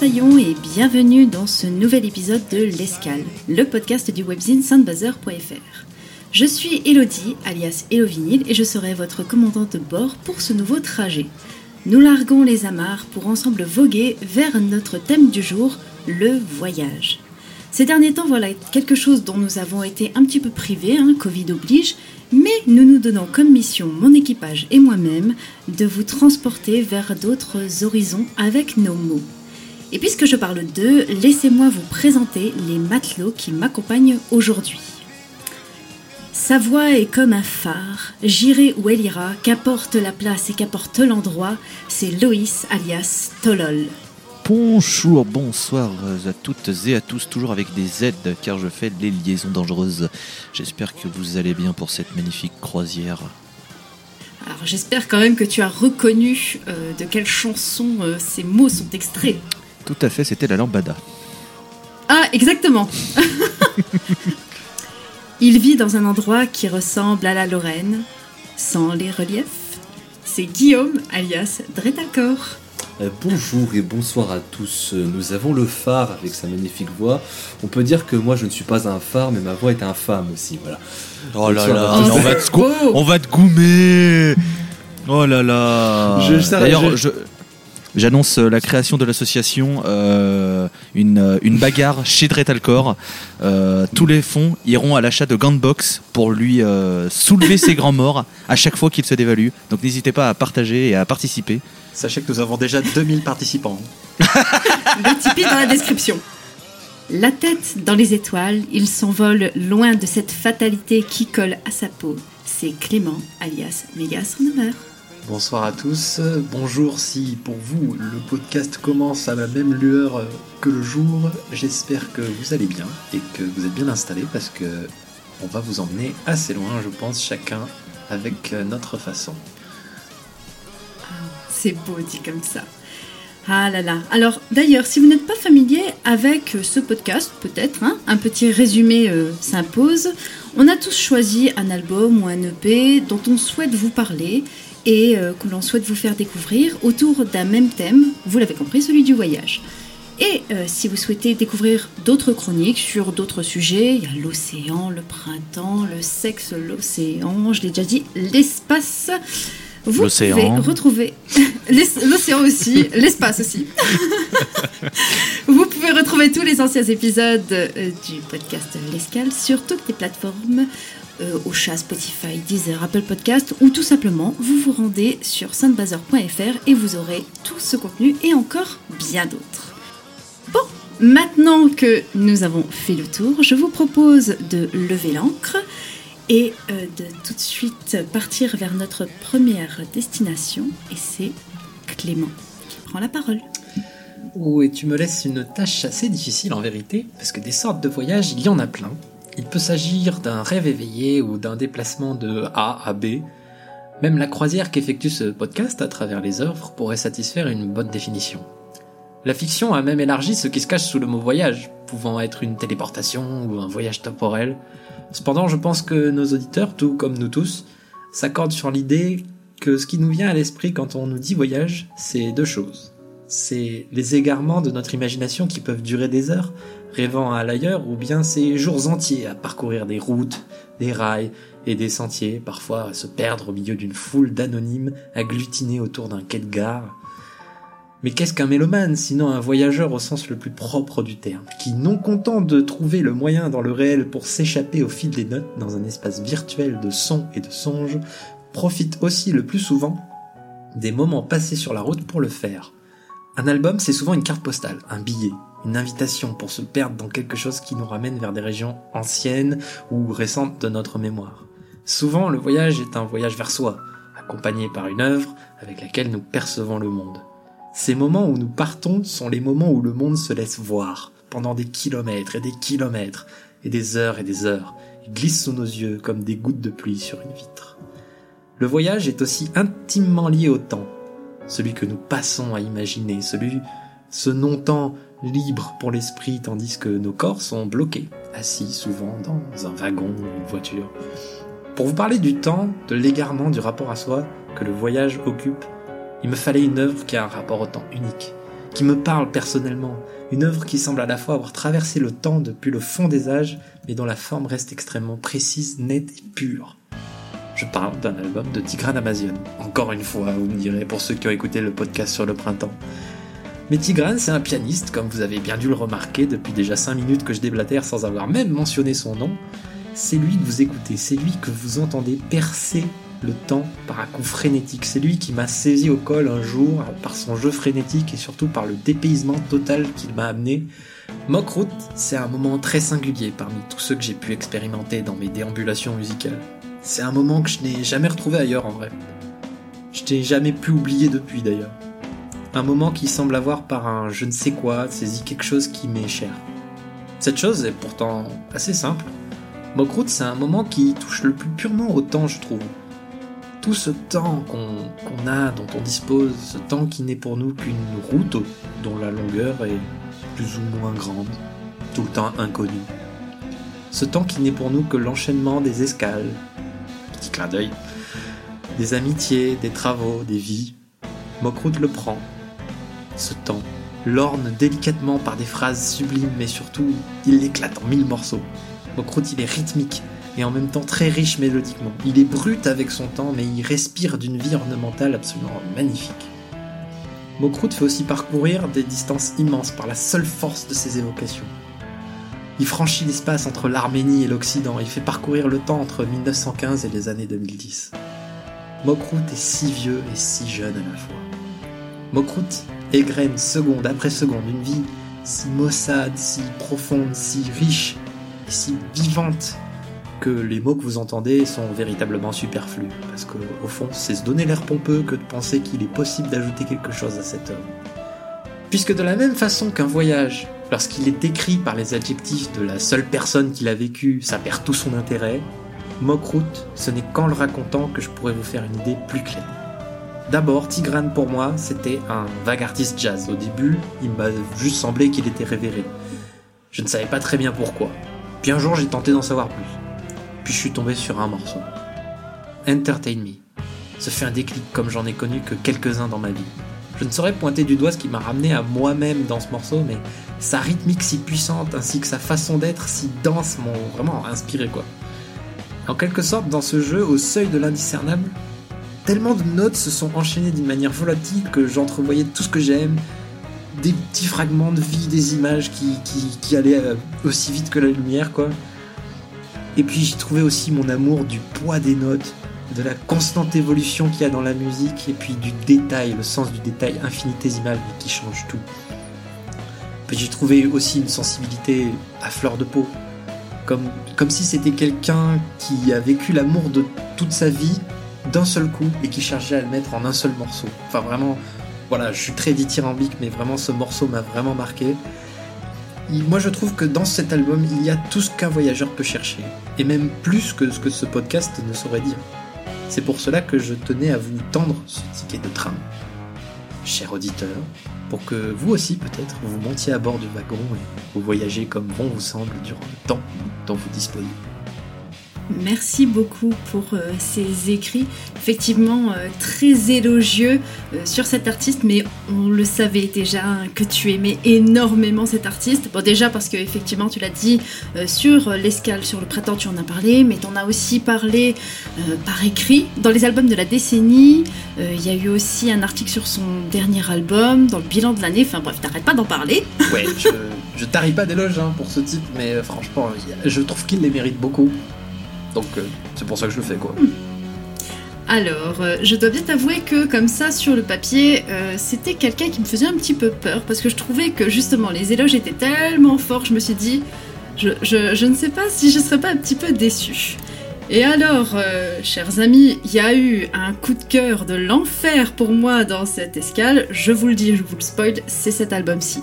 Moussaillon et bienvenue dans ce nouvel épisode de L'Escale, le podcast du webzine soundbuzzer.fr. Je suis Elodie, alias Elovinil, et je serai votre commandante de bord pour ce nouveau trajet. Nous larguons les amarres pour ensemble voguer vers notre thème du jour, le voyage. Ces derniers temps, voilà quelque chose dont nous avons été un petit peu privés, hein, Covid oblige, mais nous nous donnons comme mission, mon équipage et moi-même, de vous transporter vers d'autres horizons avec nos mots. Et puisque je parle d'eux, laissez-moi vous présenter les matelots qui m'accompagnent aujourd'hui. Sa voix est comme un phare, j'irai où elle ira, qu'apporte la place et qu'apporte l'endroit, c'est Loïs alias Tolol. Bonjour, bonsoir à toutes et à tous, toujours avec des Z car je fais les liaisons dangereuses. J'espère que vous allez bien pour cette magnifique croisière. Alors j'espère quand même que tu as reconnu euh, de quelle chanson euh, ces mots sont extraits. Tout à fait, c'était la lambada. Ah, exactement. Il vit dans un endroit qui ressemble à la Lorraine, sans les reliefs. C'est Guillaume, alias Dretalcor. Euh, bonjour et bonsoir à tous. Euh, Nous avons le phare avec sa magnifique voix. On peut dire que moi je ne suis pas un phare, mais ma voix est infâme aussi. Voilà. Oh là là, on va te, Oh. on va te goumer Oh là là D'ailleurs, je- je- j'annonce euh, la création de l'association, euh, une, euh, une bagarre chez Dretalcor. Euh, tous les fonds iront à l'achat de boxe pour lui euh, soulever ses grands morts à chaque fois qu'il se dévalue. Donc n'hésitez pas à partager et à participer. Sachez que nous avons déjà 2000 participants. Le Tipeee dans la description. La tête dans les étoiles, il s'envole loin de cette fatalité qui colle à sa peau. C'est Clément, alias Mégas Renouver. Bonsoir à tous. Bonjour si pour vous le podcast commence à la même lueur que le jour. J'espère que vous allez bien et que vous êtes bien installés parce que on va vous emmener assez loin, je pense, chacun avec euh, notre façon. C'est beau dit comme ça. Ah là là. Alors d'ailleurs, si vous n'êtes pas familier avec euh, ce podcast, peut-être, hein, un petit résumé euh, s'impose. On a tous choisi un album ou un EP dont on souhaite vous parler et euh, que l'on souhaite vous faire découvrir autour d'un même thème, vous l'avez compris, celui du voyage. Et euh, si vous souhaitez découvrir d'autres chroniques sur d'autres sujets, il y a l'océan, le printemps, le sexe, l'océan, je l'ai déjà dit, l'espace. Vous pouvez retrouver l'océan aussi, l'espace aussi. vous pouvez retrouver tous les anciens épisodes euh, du podcast L'Escale sur toutes les plateformes, euh, au chat, Spotify, Deezer, Apple Podcast, ou tout simplement vous vous rendez sur soundbazer.fr et vous aurez tout ce contenu et encore bien d'autres. Bon, maintenant que nous avons fait le tour, je vous propose de lever l'ancre et euh, de tout de suite partir vers notre première destination, et c'est Clément qui prend la parole. Oh, et tu me laisses une tâche assez difficile en vérité, parce que des sortes de voyages, il y en a plein. Il peut s'agir d'un rêve éveillé ou d'un déplacement de A à B. Même la croisière qu'effectue ce podcast à travers les œuvres pourrait satisfaire une bonne définition. La fiction a même élargi ce qui se cache sous le mot voyage, pouvant être une téléportation ou un voyage temporel. Cependant, je pense que nos auditeurs, tout comme nous tous, s'accordent sur l'idée que ce qui nous vient à l'esprit quand on nous dit voyage, c'est deux choses c'est les égarements de notre imagination qui peuvent durer des heures, rêvant à l'ailleurs, ou bien ces jours entiers à parcourir des routes, des rails et des sentiers, parfois à se perdre au milieu d'une foule d'anonymes agglutinés autour d'un quai de gare. Mais qu'est-ce qu'un mélomane, sinon un voyageur au sens le plus propre du terme, qui, non content de trouver le moyen dans le réel pour s'échapper au fil des notes dans un espace virtuel de sons et de songes, profite aussi le plus souvent des moments passés sur la route pour le faire. Un album, c'est souvent une carte postale, un billet, une invitation pour se perdre dans quelque chose qui nous ramène vers des régions anciennes ou récentes de notre mémoire. Souvent, le voyage est un voyage vers soi, à accompagnés par une œuvre avec laquelle nous percevons le monde. Ces moments où nous partons sont les moments où le monde se laisse voir, pendant des kilomètres et des kilomètres, et des heures et des heures, il glisse sous nos yeux comme des gouttes de pluie sur une vitre. Le voyage est aussi intimement lié au temps, celui que nous passons à imaginer, celui, ce non-temps libre pour l'esprit tandis que nos corps sont bloqués, assis souvent dans un wagon ou une voiture. Pour vous parler du temps, de l'égarement du rapport à soi que le voyage occupe, il me fallait une œuvre qui a un rapport au temps unique, qui me parle personnellement, une œuvre qui semble à la fois avoir traversé le temps depuis le fond des âges, mais dont la forme reste extrêmement précise, nette et pure. Je parle d'un album de Tigran Amazian. Encore une fois, vous me direz, pour ceux qui ont écouté le podcast sur le printemps. Mais Tigran, c'est un pianiste, comme vous avez bien dû le remarquer depuis déjà 5 minutes que je déblatère sans avoir même mentionné son nom. C'est lui que vous écoutez, c'est lui que vous entendez percer le temps par un coup frénétique. C'est lui qui m'a saisi au col un jour par son jeu frénétique et surtout par le dépaysement total qu'il m'a amené. Mockroot, c'est un moment très singulier parmi tous ceux que j'ai pu expérimenter dans mes déambulations musicales. C'est un moment que je n'ai jamais retrouvé ailleurs en vrai. Je n'ai jamais pu oublier depuis d'ailleurs. Un moment qui semble avoir par un je ne sais quoi saisi quelque chose qui m'est cher. Cette chose est pourtant assez simple. Mockroot, c'est un moment qui touche le plus purement au temps, je trouve. Tout ce temps qu'on a, dont on dispose, ce temps qui n'est pour nous qu'une route dont la longueur est plus ou moins grande, tout le temps inconnu. Ce temps qui n'est pour nous que l'enchaînement des escales, petit clin d'œil, des amitiés, des travaux, des vies. Mockroot le prend. Ce temps l'orne délicatement par des phrases sublimes, mais surtout, il l'éclate en mille morceaux. Mockroot, il est rythmique et en même temps très riche mélodiquement. Il est brut avec son temps, mais il respire d'une vie ornementale absolument magnifique. Mockroot fait aussi parcourir des distances immenses par la seule force de ses évocations. Il franchit l'espace entre l'Arménie et l'Occident, il fait parcourir le temps entre 1915 et les années 2010. Mockroot est si vieux et si jeune à la fois. Mockroot égrène seconde après seconde une vie si maussade, si profonde, si riche et si vivante que les mots que vous entendez sont véritablement superflus. Parce que, au fond, c'est se donner l'air pompeux que de penser qu'il est possible d'ajouter quelque chose à cette œuvre. Puisque de la même façon qu'un voyage, lorsqu'il est décrit par les adjectifs de la seule personne qui l'a vécu, ça perd tout son intérêt, Mockroot, ce n'est qu'en le racontant que je pourrais vous faire une idée plus claire. D'abord, Tigran pour moi, c'était un vague artiste jazz. Au début, il m'a juste semblé qu'il était révéré. Je ne savais pas très bien pourquoi. Puis un jour, j'ai tenté d'en savoir plus. Puis je suis tombé sur un morceau. Entertain Me. Ce fait un déclic comme j'en ai connu que quelques-uns dans ma vie. Je ne saurais pointer du doigt ce qui m'a ramené à moi-même dans ce morceau, mais sa rythmique si puissante ainsi que sa façon d'être si dense m'ont vraiment inspiré quoi. En quelque sorte, dans ce jeu, au seuil de l'indiscernable, tellement de notes se sont enchaînées d'une manière volatile que j'entrevoyais tout ce que j'aime, des petits fragments de vie, des images qui, allaient euh, aussi vite que la lumière, quoi. Et puis j'y trouvais aussi mon amour du poids des notes, de la constante évolution qu'il y a dans la musique, et puis du détail, le sens du détail infinitésimal qui change tout. J'y trouvais aussi une sensibilité à fleur de peau, comme, comme si c'était quelqu'un qui a vécu l'amour de toute sa vie d'un seul coup et qui cherchait à le mettre en un seul morceau. Enfin vraiment, voilà, je suis très dithyrambique, mais vraiment ce morceau m'a vraiment marqué. Moi je trouve que dans cet album, il y a tout ce qu'un voyageur peut chercher, et même plus que ce que ce podcast ne saurait dire. C'est pour cela que je tenais à vous tendre ce ticket de train, cher auditeur, pour que vous aussi peut-être vous montiez à bord du wagon et vous voyagez comme bon vous semble durant le temps dont vous disposez. Merci beaucoup pour euh, ces écrits, effectivement euh, très élogieux euh, sur cet artiste, mais on le savait déjà que tu aimais énormément cet artiste. Bon, déjà parce que effectivement, tu l'as dit sur l'escale, sur le printemps, tu en as parlé, mais tu en as aussi parlé par écrit dans les albums de la décennie. Il y a eu aussi un article sur son dernier album, dans le bilan de l'année. Enfin bref, t'arrêtes pas d'en parler. Ouais, je, tarie pas d'éloges hein, pour ce type, mais franchement, je trouve qu'il les mérite beaucoup. Donc euh, c'est pour ça que je le fais quoi. Alors, euh, je dois bien t'avouer que comme ça, sur le papier, euh, c'était quelqu'un qui me faisait un petit peu peur parce que je trouvais que justement les éloges étaient tellement forts, je me suis dit, je, ne sais pas si je serais pas un petit peu déçue. Et alors, chers amis, il y a eu un coup de cœur de l'enfer pour moi dans cette escale. Je vous le dis, je vous le spoil, c'est cet album-ci.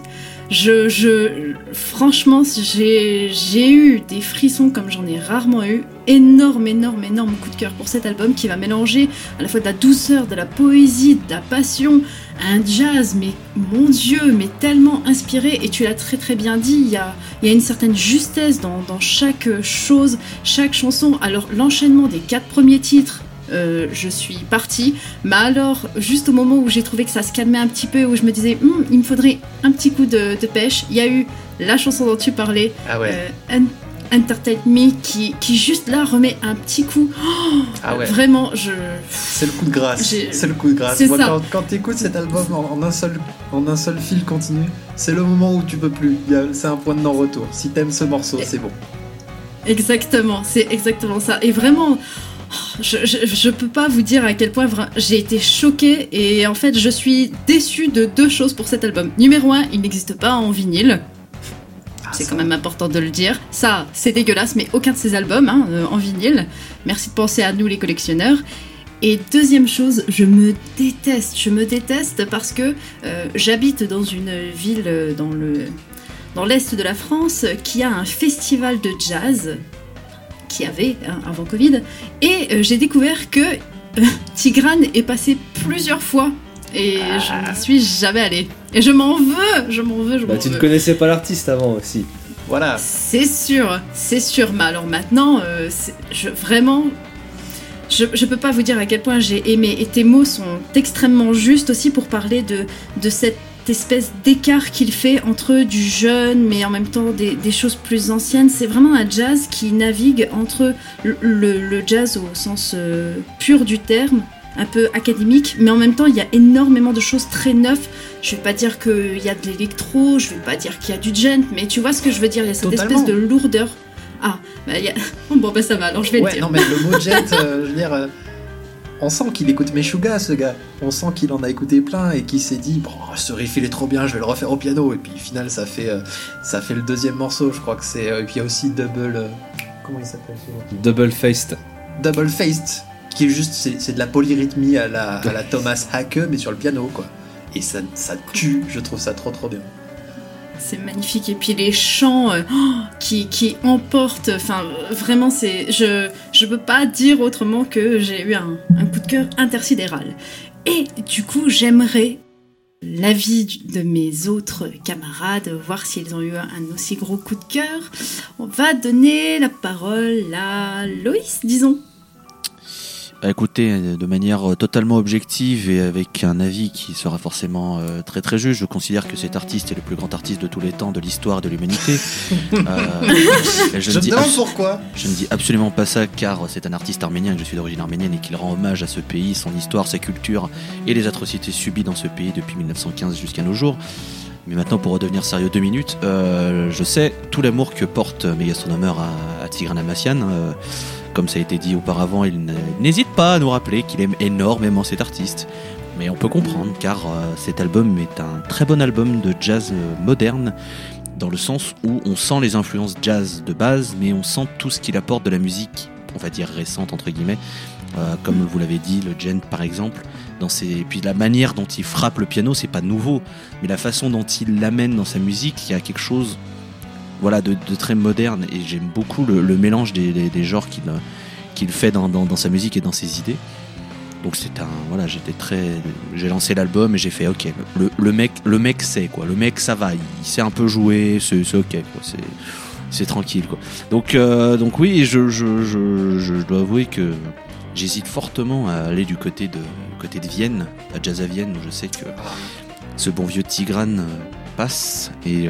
Je, je, franchement, j'ai eu des frissons comme j'en ai rarement eu. Énorme, énorme, énorme coup de cœur pour cet album qui va mélanger à la fois de la douceur, de la poésie, de la passion, un jazz, mais mon Dieu, mais tellement inspiré. Et tu l'as très très bien dit, il y a, il y a une certaine justesse dans, dans chaque chose, chaque chanson. Alors l'enchaînement des quatre premiers titres, euh, je suis partie. Mais alors, juste au moment où j'ai trouvé que ça se calmait un petit peu, où je me disais, Hum, il me faudrait un petit coup de, de pêche, il y a eu la chanson dont tu parlais, Ah ouais. euh, Entertain Me, qui, qui juste là remet un petit coup. Oh, Ah ouais. Vraiment, je. C'est le coup de grâce. C'est le coup de grâce. C'est Moi, ça. quand, quand t'écoutes cet album en, en un seul, en un seul fil continu, c'est le moment où tu peux plus. Il y a- C'est un point de non-retour. Si t'aimes ce morceau, c'est bon. Exactement, c'est exactement ça. Et vraiment, je, je, je peux pas vous dire à quel point j'ai été choquée et en fait je suis déçue de deux choses pour cet album. Numéro un, il n'existe pas en vinyle. C'est quand même important de le dire. Ça, c'est dégueulasse, mais aucun de ces albums hein, euh, en vinyle. Merci de penser à nous les collectionneurs. Et deuxième chose, je me déteste. Je me déteste parce que euh, j'habite dans une ville euh, dans le dans l'est de la France qui a un festival de jazz qui avait hein, avant Covid. Et j'ai découvert que Tigrane est passé plusieurs fois. Et je n'y suis jamais allée. Et je m'en veux, je m'en veux, je Bah, m'en tu ne connaissais pas l'artiste avant aussi. Voilà. C'est sûr, c'est sûr. Mais alors maintenant, euh, je, vraiment, je, je peux pas vous dire à quel point j'ai aimé. Et tes mots sont extrêmement justes aussi pour parler de, de cette espèce d'écart qu'il fait entre du jeune, mais en même temps des, des choses plus anciennes. C'est vraiment un jazz qui navigue entre le, le- le jazz au sens euh, pur du terme, un peu académique, mais en même temps il y a énormément de choses très neuves. Je vais pas dire qu'il y a de l'électro, je vais pas dire qu'il y a du gent, mais tu vois ce que je veux dire, il y a cette Totalement. espèce de lourdeur. Ah, bah y a... bon bah ça va, alors je vais le dire. non, mais le mot jet, euh, je veux dire, euh, on sent qu'il écoute Meshuga, ce gars. On sent qu'il en a écouté plein et qu'il s'est dit, bon, ce riff il est trop bien, je vais le refaire au piano. Et puis, au final, ça fait, euh, ça fait le deuxième morceau, je crois que c'est. et puis, il y a aussi Double. euh, comment il s'appelle ce mot Double Faced. Double Faced, qui est juste, c'est c'est de la polyrythmie à la, à la Thomas Hacke, mais sur le piano, quoi. Et ça, ça tue, je trouve ça trop trop bien. C'est magnifique. Et puis les chants euh, oh, qui, qui emportent. Enfin, vraiment, c'est. Je je peux pas dire autrement que j'ai eu un, un coup de cœur intersidéral. Et du coup, j'aimerais l'avis de mes autres camarades, voir s'ils ont eu un aussi gros coup de cœur. On va donner la parole à Loïs, disons. Bah, écoutez, de manière euh, totalement objective et avec un avis qui sera forcément euh, très très juste, je considère que cet artiste est le plus grand artiste de tous les temps de l'histoire de l'humanité. Euh, je, Je ne dis demande pourquoi. je ne dis absolument pas ça car c'est un artiste arménien, que je suis d'origine arménienne et qu'il rend hommage à ce pays, son histoire, sa culture et les atrocités subies dans ce pays depuis 1915 jusqu'à nos jours. Mais maintenant, pour redevenir sérieux deux minutes, euh, je sais tout l'amour que porte mes gastronomeurs à, à Tigran Amassian. euh, comme ça a été dit auparavant, il n'hésite pas à nous rappeler qu'il aime énormément cet artiste. Mais on peut comprendre car euh, cet album est un très bon album de jazz euh, moderne dans le sens où on sent les influences jazz de base, mais on sent tout ce qu'il apporte de la musique, on va dire récente entre guillemets, euh, comme vous l'avez dit, le gent par exemple. Dans ses... Et puis la manière dont il frappe le piano, c'est pas nouveau, mais la façon dont il l'amène dans sa musique, il y a quelque chose voilà, de, très moderne et j'aime beaucoup le, mélange des, genres qu'il euh, fait dans, sa musique et dans ses idées. Donc c'est un voilà, j'étais très j'ai lancé l'album et j'ai fait OK, le, mec le mec sait quoi, le mec ça va, il, sait un peu jouer, c'est OK c'est tranquille quoi. Donc euh, donc oui, je, dois avouer que j'hésite fortement à aller du côté de côté de Vienne, à Jazz à Vienne où je sais que ce bon vieux Tigran euh, passe et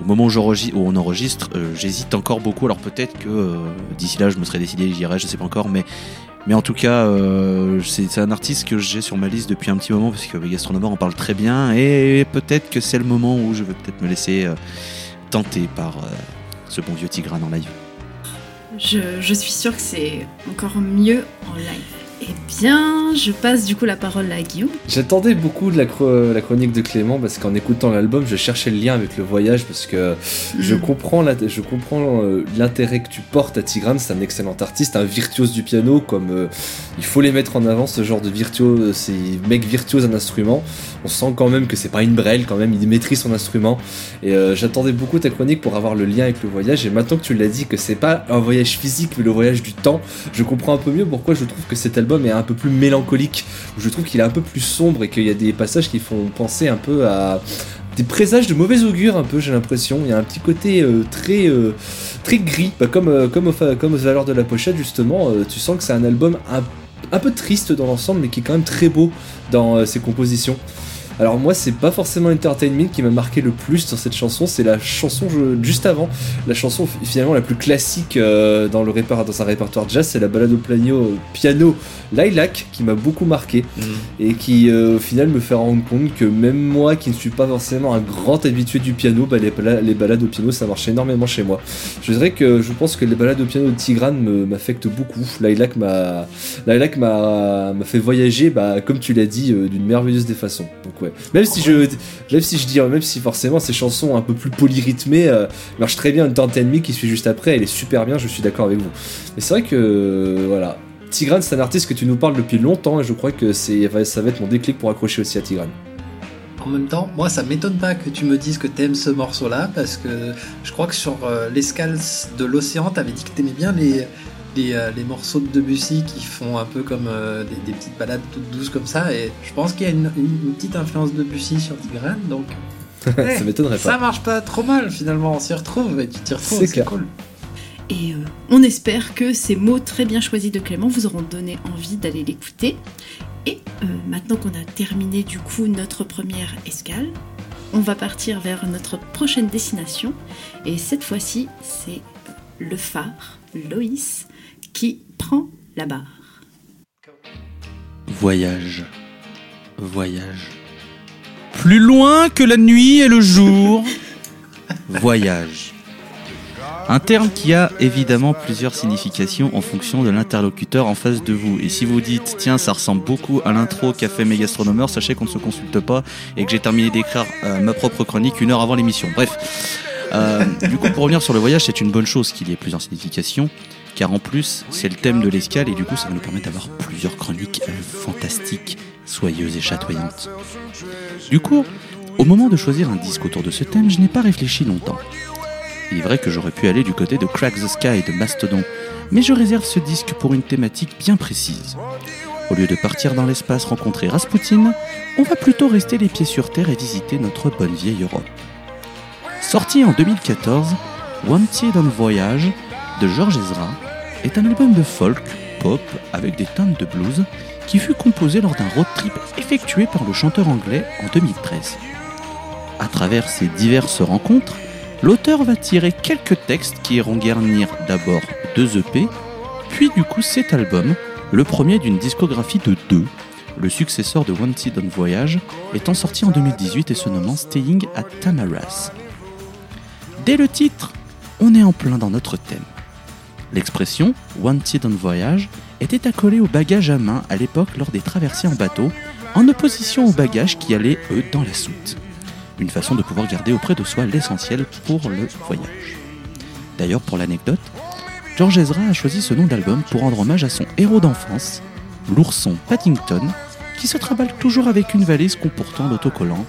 au moment où, on enregistre, euh, j'hésite encore beaucoup. Alors peut-être que euh, d'ici là, je me serais décidé, j'irai, je sais pas encore, mais en tout cas, euh, c'est un artiste que j'ai sur ma liste depuis un petit moment parce que Gastronomeur en parle très bien et peut-être que c'est le moment où je vais peut-être me laisser tenter par ce bon vieux Tigran en live. Je, je suis sûre que c'est encore mieux en live. Eh bien, je passe du coup la parole à Guillaume. J'attendais beaucoup de la, chro- la chronique de Clément parce qu'en écoutant l'album, je cherchais le lien avec le voyage parce que je Mm. comprends la- je comprends euh, l'intérêt que tu portes à Tigran. C'est un excellent artiste, un virtuose du piano. Comme euh, il faut les mettre en avant, ce genre de virtuose, ces mecs virtuoses d'un instrument. On sent quand même que c'est pas une brêle, quand même, il maîtrise son instrument. Et euh, j'attendais beaucoup ta chronique pour avoir le lien avec le voyage. Et maintenant que tu l'as dit que c'est pas un voyage physique, mais le voyage du temps, je comprends un peu mieux pourquoi je trouve que cet album est un peu plus mélancolique. Je trouve qu'il est un peu plus sombre et qu'il y a des passages qui font penser un peu à des présages de mauvais augure un peu j'ai l'impression. Il y a un petit côté euh, très euh, très gris Bah, comme euh, aux, comme aux valeurs de la pochette justement. Tu sens que c'est un album un, un peu triste dans l'ensemble mais qui est quand même très beau dans ses compositions alors moi c'est pas forcément Entertainment qui m'a marqué le plus sur cette chanson c'est la chanson juste avant la chanson fi- finalement la plus classique euh, dans le répar- dans un répertoire jazz c'est la balade au piano piano Lilac qui m'a beaucoup marqué et qui euh, au final me fait rendre compte que même moi qui ne suis pas forcément un grand habitué du piano, bah, les, les balades au piano ça marche énormément chez moi. Je dirais que je pense que les balades au piano de Tigran me- m'affectent beaucoup. Lilac m'a fait voyager bah, comme tu l'as dit euh, d'une merveilleuse des façons. Donc Même si je dis même si forcément ces chansons un peu plus polyrythmées euh, marchent très bien Dante Enemy qui suit juste après, elle est super bien, je suis d'accord avec vous. Mais c'est vrai que euh, voilà, Tigran, c'est un artiste que tu nous parles depuis longtemps et je crois que ça va être mon déclic pour accrocher aussi à Tigran. En même temps, moi ça m'étonne pas que tu me dises que t'aimes ce morceau-là parce que je crois que sur euh, l'escale de l'océan, t'avais dit que t'aimais bien les, les, euh, les morceaux de Debussy qui font un peu comme euh, des, des petites balades toutes douces comme ça et je pense qu'il y a une, une- une petite influence de Debussy sur Tigran donc ouais, ça m'étonnerait ça pas. marche pas trop mal finalement, on s'y retrouve et tu t'y retrouves, C'est cool. Et euh, on espère que ces mots très bien choisis de Clément vous auront donné envie d'aller l'écouter. Et euh, maintenant qu'on a terminé du coup notre première escale, on va partir vers notre prochaine destination. Et cette fois-ci, c'est le phare, Loïs, qui prend la barre. Voyage. Voyage. Plus loin que la nuit et le jour. Voyage. Un terme qui a évidemment plusieurs significations en fonction de l'interlocuteur en face de vous. Et si vous dites, tiens, ça ressemble beaucoup à l'intro qu'a fait Megastronomer, sachez qu'on ne se consulte pas et que j'ai terminé d'écrire euh, ma propre chronique une heure avant l'émission. Bref. Euh, du coup, pour revenir sur le voyage, c'est une bonne chose qu'il y ait plusieurs significations, car en plus, c'est le thème de l'escale et du coup, ça nous permettre d'avoir plusieurs chroniques euh, fantastiques, soyeuses et chatoyantes. Du coup, au moment de choisir un disque autour de ce thème, je n'ai pas réfléchi longtemps. Il est vrai que j'aurais pu aller du côté de Crack the Sky de Mastodon, mais je réserve ce disque pour une thématique bien précise. Au lieu de partir dans l'espace rencontrer Rasputin, on va plutôt rester les pieds sur terre et visiter notre bonne vieille Europe. Sorti en 2014, Wanted on Voyage de George Ezra est un album de folk, pop avec des teintes de blues qui fut composé lors d'un road trip effectué par le chanteur anglais en 2013. À travers ces diverses rencontres, l'auteur va tirer quelques textes qui iront garnir d'abord deux EP, puis du coup cet album, le premier d'une discographie de deux, le successeur de Wanted on Voyage, étant sorti en 2018 et se nommant Staying at Tamaras. Dès le titre, on est en plein dans notre thème. L'expression Wanted on Voyage était accolée aux bagages à main à l'époque lors des traversées en bateau, en opposition aux bagages qui allaient, eux, dans la soute. Une façon de pouvoir garder auprès de soi l'essentiel pour le voyage. D'ailleurs, pour l'anecdote, George Ezra a choisi ce nom d'album pour rendre hommage à son héros d'enfance, l'ourson Paddington, qui se traballe toujours avec une valise comportant l'autocollant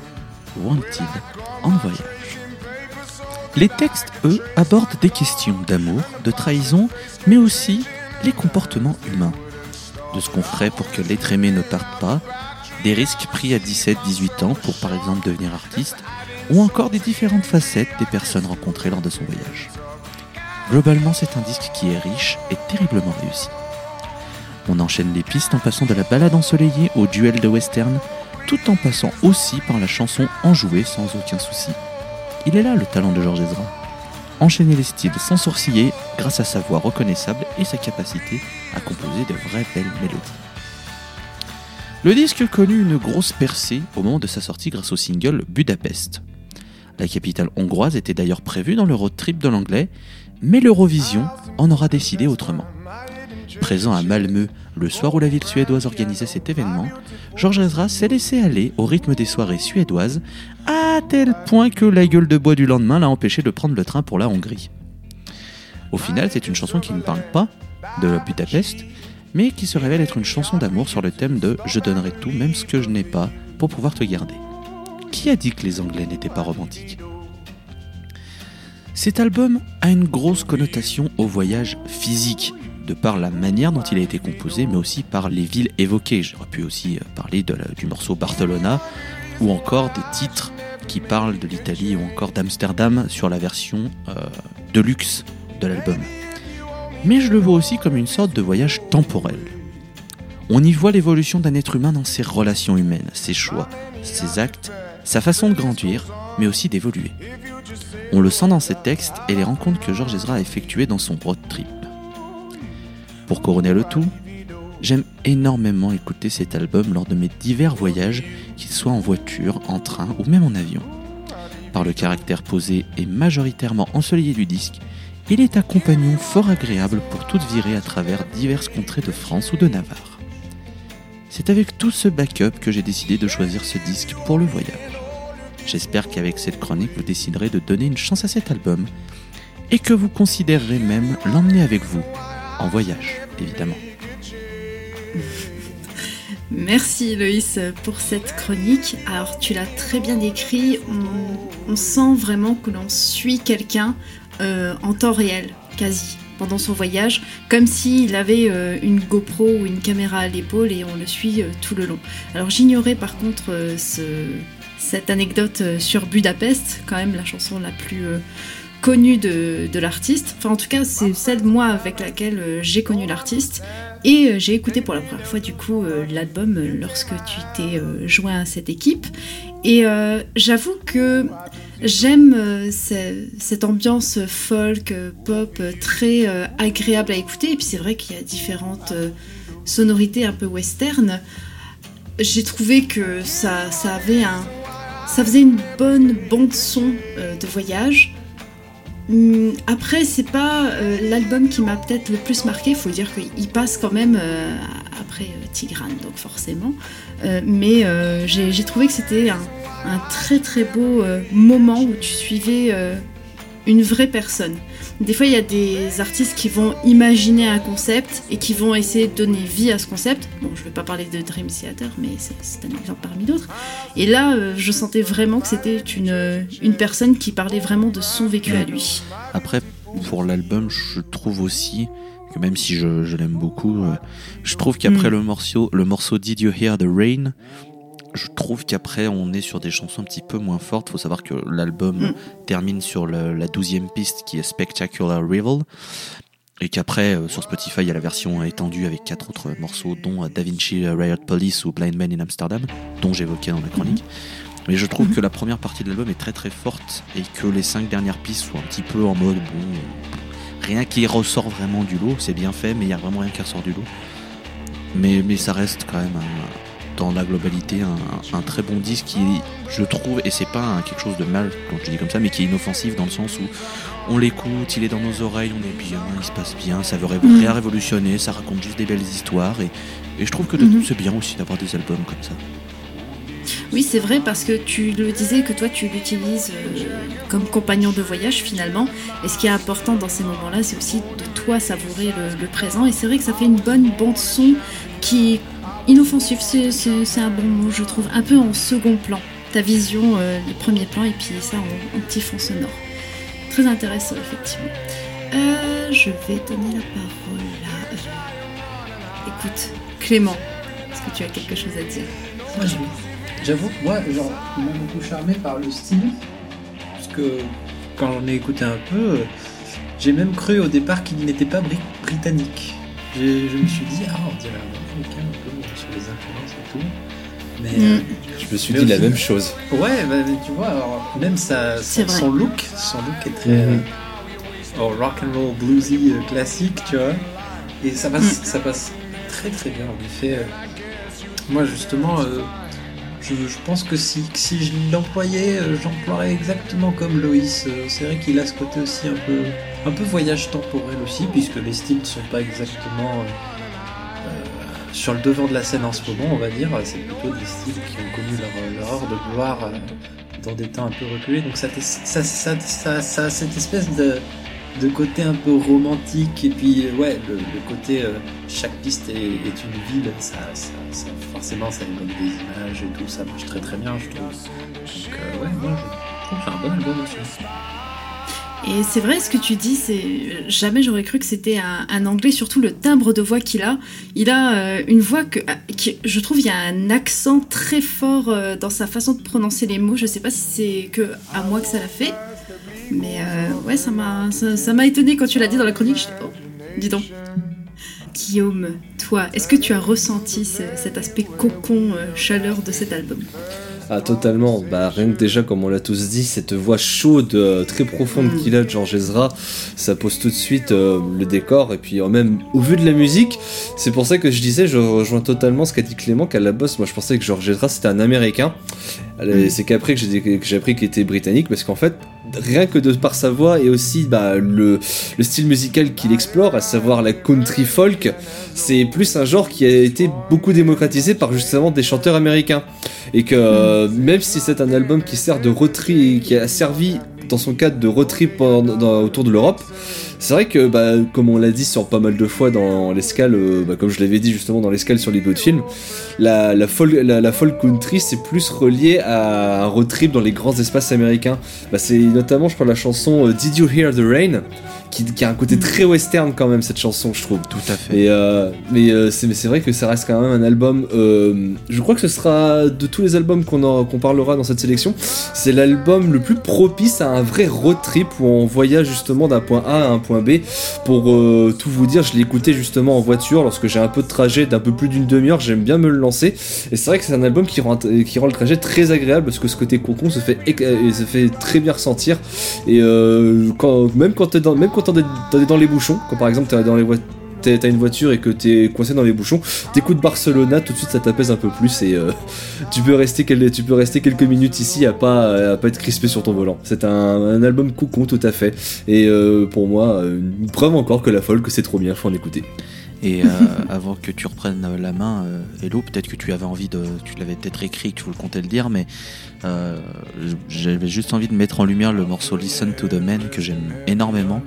Wanted en voyage. Les textes, eux, abordent des questions d'amour, de trahison, mais aussi les comportements humains. De ce qu'on ferait pour que l'être aimé ne parte pas, des risques pris à 17-18 ans pour par exemple devenir artiste, ou encore des différentes facettes des personnes rencontrées lors de son voyage. Globalement, c'est un disque qui est riche et terriblement réussi. On enchaîne les pistes en passant de la balade ensoleillée au duel de western, tout en passant aussi par la chanson enjouée sans aucun souci. Il est là le talent de George Ezra. Enchaîner les styles sans sourciller grâce à sa voix reconnaissable et sa capacité à composer de vraies belles mélodies. Le disque connut une grosse percée au moment de sa sortie grâce au single Budapest. La capitale hongroise était d'ailleurs prévue dans le road trip de l'anglais, mais l'Eurovision en aura décidé autrement. Présent à Malmö, le soir où la ville suédoise organisait cet événement, Georges Ezra s'est laissé aller au rythme des soirées suédoises, à tel point que la gueule de bois du lendemain l'a empêché de prendre le train pour la Hongrie. Au final, c'est une chanson qui ne parle pas de Budapest, mais qui se révèle être une chanson d'amour sur le thème de Je donnerai tout, même ce que je n'ai pas, pour pouvoir te garder. Qui a dit que les Anglais n'étaient pas romantiques? Cet album a une grosse connotation au voyage physique, de par la manière dont il a été composé, mais aussi par les villes évoquées. J'aurais pu aussi euh, parler du morceau Barcelona, ou encore des titres qui parlent de l'Italie, ou encore d'Amsterdam sur la version euh, de luxe de l'album. Mais je le vois aussi comme une sorte de voyage temporel. On y voit l'évolution d'un être humain dans ses relations humaines, ses choix, ses actes, sa façon de grandir, mais aussi d'évoluer. On le sent dans ses textes et les rencontres que Georges Ezra a effectuées dans son road trip. Pour couronner le tout, j'aime énormément écouter cet album lors de mes divers voyages, qu'ils soient en voiture, en train ou même en avion. Par le caractère posé et majoritairement ensoleillé du disque, il est un compagnon fort agréable pour toute virée à travers diverses contrées de France ou de Navarre. C'est avec tout ce backup que j'ai décidé de choisir ce disque pour le voyage. J'espère qu'avec cette chronique, vous déciderez de donner une chance à cet album et que vous considérerez même l'emmener avec vous, en voyage, évidemment. Merci Loïs pour cette chronique. Alors tu l'as très bien décrit, on, sent vraiment que l'on suit quelqu'un euh, en temps réel, quasi, pendant son voyage, comme s'il avait euh, une GoPro ou une caméra à l'épaule et on le suit euh, tout le long. Alors j'ignorais par contre ce- cette anecdote sur Budapest, quand même la chanson la plus connue de, de l'artiste. Enfin en tout cas c'est celle moi avec laquelle euh, j'ai connu l'artiste. Et euh, j'ai écouté pour la première fois du coup euh, l'album lorsque tu t'es joint à cette équipe. Et j'avoue que j'aime ce- cette ambiance folk, pop, très agréable à écouter. Et puis c'est vrai qu'il y a différentes sonorités un peu western. J'ai trouvé que ça, ça avait un, ça faisait une bonne bande son de voyage. Hum, Après, c'est pas euh, l'album qui m'a peut-être le plus marqué. Il faut dire qu'il passe quand même euh, après euh, Tigrane, donc forcément. Mais j'ai trouvé que c'était un, très très beau moment où tu suivais une vraie personne. Des fois, il y a des artistes qui vont imaginer un concept et qui vont essayer de donner vie à ce concept. Bon, je vais pas parler de Dream Theater, mais c'est- un exemple parmi d'autres. Et là, euh, je sentais vraiment que c'était une, une personne qui parlait vraiment de son vécu à lui. Après, pour l'album, je trouve aussi que même si je, je l'aime beaucoup, euh, je trouve qu'après Mm. le morceau, le morceau Did You Hear the Rain, je trouve qu'après on est sur des chansons un petit peu moins fortes. Faut savoir que l'album Mm. termine sur le- la douzième piste qui est Spectacular Rival. Et qu'après, euh, sur Spotify, il y a la version étendue avec quatre autres morceaux, dont euh, Da Vinci euh, Riot Police ou Blind Man in Amsterdam, dont j'évoquais dans la chronique. Mais je trouve que la première partie de l'album est très très forte et que les cinq dernières pistes sont un petit peu en mode bon, rien qui ressort vraiment du lot, c'est bien fait, mais il y a vraiment rien qui ressort du lot. Mais, mais ça reste quand même un- dans la globalité un, un très bon disque qui, je trouve, et c'est pas un- quelque chose de mal quand je dis comme ça, mais qui est inoffensif dans le sens où on l'écoute, il est dans nos oreilles, on est bien, il se passe bien, ça veut Mhm. rien révolutionner, ça raconte juste des belles histoires et, et je trouve que Mhm. c'est bien aussi d'avoir des albums comme ça. Oui, c'est vrai parce que tu le disais que toi tu l'utilises euh, comme compagnon de voyage finalement. Et ce qui est important dans ces moments-là, c'est aussi de toi savourer le, le présent. Et c'est vrai que ça fait une bonne bande son qui est inoffensive. C'est, un bon mot, je trouve. Un peu en second plan. Ta vision, euh, le premier plan, et puis ça en, petit fond sonore. Très intéressant, effectivement. Euh, je vais donner la parole à. euh, Écoute, Clément, est-ce que tu as quelque chose à dire? Moi, J'avoue que moi, genre, il m'a beaucoup charmé par le style. Parce que quand on a écouté un peu, euh, j'ai même cru au départ qu'il n'était pas bri- britannique. Je me suis dit, ah, on dirait un américain tout. Mais Mm. Je me suis Mais dit la même chose. euh, ouais, bah, mais tu vois, alors, même sa, son, look, son look est très Mhm. euh, oh, rock and roll bluesy euh, classique, tu vois. Et ça passe, Mm. ça passe très très bien. En effet, euh, moi justement, euh, je, je pense que si, que si je l'employais, euh, j'emploierais exactement comme Loïs. Euh, c'est vrai qu'il a ce côté aussi un peu, un peu voyage temporel aussi, puisque les styles ne sont pas exactement euh, sur le devant de la scène en ce moment, on va dire, c'est plutôt des styles qui ont connu leur, leur heure de gloire euh, dans des temps un peu reculés. Donc ça, ça, ça, cette espèce de, de côté un peu romantique et puis euh, ouais, le, côté euh, chaque piste est, une ville, ça, ça, forcément ça évoque des images et tout, ça marche très très bien, je trouve. Donc euh, ouais, moi je trouve que c'est un bon album aussi. Et c'est vrai ce que tu dis, c'est jamais j'aurais cru que c'était un, anglais, surtout le timbre de voix qu'il a. Il a euh, une voix que, qui, je trouve, il y a un accent très fort euh, dans sa façon de prononcer les mots. Je sais pas si c'est que à moi que ça l'a fait, mais euh, ouais, ça m'a ça, m'a étonné quand tu l'as dit dans la chronique. Je oh, dis donc. Guillaume, toi, est-ce que tu as ressenti ce- cet aspect cocon, euh, chaleur de cet album? Ah totalement, bah rien que déjà comme on l'a tous dit, cette voix chaude, euh, très profonde Mm. qu'il a de Georges Ezra, ça pose tout de suite euh, le décor et puis euh, même au vu de la musique, c'est pour ça que je disais, je rejoins totalement ce qu'a dit Clément qu'à la bosse, moi je pensais que Georges Ezra c'était un américain, Mm. c'est qu'après que j'ai appris qu'il était britannique parce qu'en fait rien que de par sa voix et aussi bah, le, le style musical qu'il explore, à savoir la country folk, c'est plus un genre qui a été beaucoup démocratisé par justement des chanteurs américains. Et que euh, même si c'est un album qui sert de road trip, qui a servi dans son cadre de road trip autour de l'Europe, c'est vrai que bah, comme on l'a dit sur pas mal de fois dans l'escale, euh, bah, comme je l'avais dit justement dans l'escale sur les de film, la, folk, country c'est plus relié à un road trip dans les grands espaces américains. Bah, c'est notamment je crois la chanson euh, Did You Hear the Rain? Qui, qui a un côté très western quand même cette chanson je trouve. Tout à fait. Et euh, mais euh, c'est vrai que ça reste quand même un album. euh, je crois que ce sera de tous les albums qu'on qu'on parlera dans cette sélection, c'est l'album le plus propice à un vrai road trip où on voyage justement d'un point A à un point B. Pour euh, tout vous dire, je l'ai écouté justement en voiture lorsque j'ai un peu de trajet d'un peu plus d'une demi-heure. J'aime bien me le lancer. Et c'est vrai que c'est un album qui rend qui rend le trajet très agréable parce que ce côté concon se fait se fait très bien ressentir. Et quand, même quand t'es dans même quand t'es t'es dans les bouchons, quand par exemple t'es dans les voitures une voiture et que t'es coincé dans les bouchons, t'écoutes Barcelona, tout de suite ça t'apaise un peu plus et euh, tu, peux rester quelques minutes ici à pas, à pas être crispé sur ton volant. C'est un, album cocon tout à fait. Et euh, pour moi, une preuve encore que la folle, que c'est trop bien, faut en écouter. Et euh, avant que tu reprennes euh, la main, euh, Hello, peut-être que tu avais envie de. Tu l'avais peut-être écrit, que tu voulais compter le dire, mais euh, j'avais juste envie de mettre en lumière le morceau Listen to the Man que j'aime énormément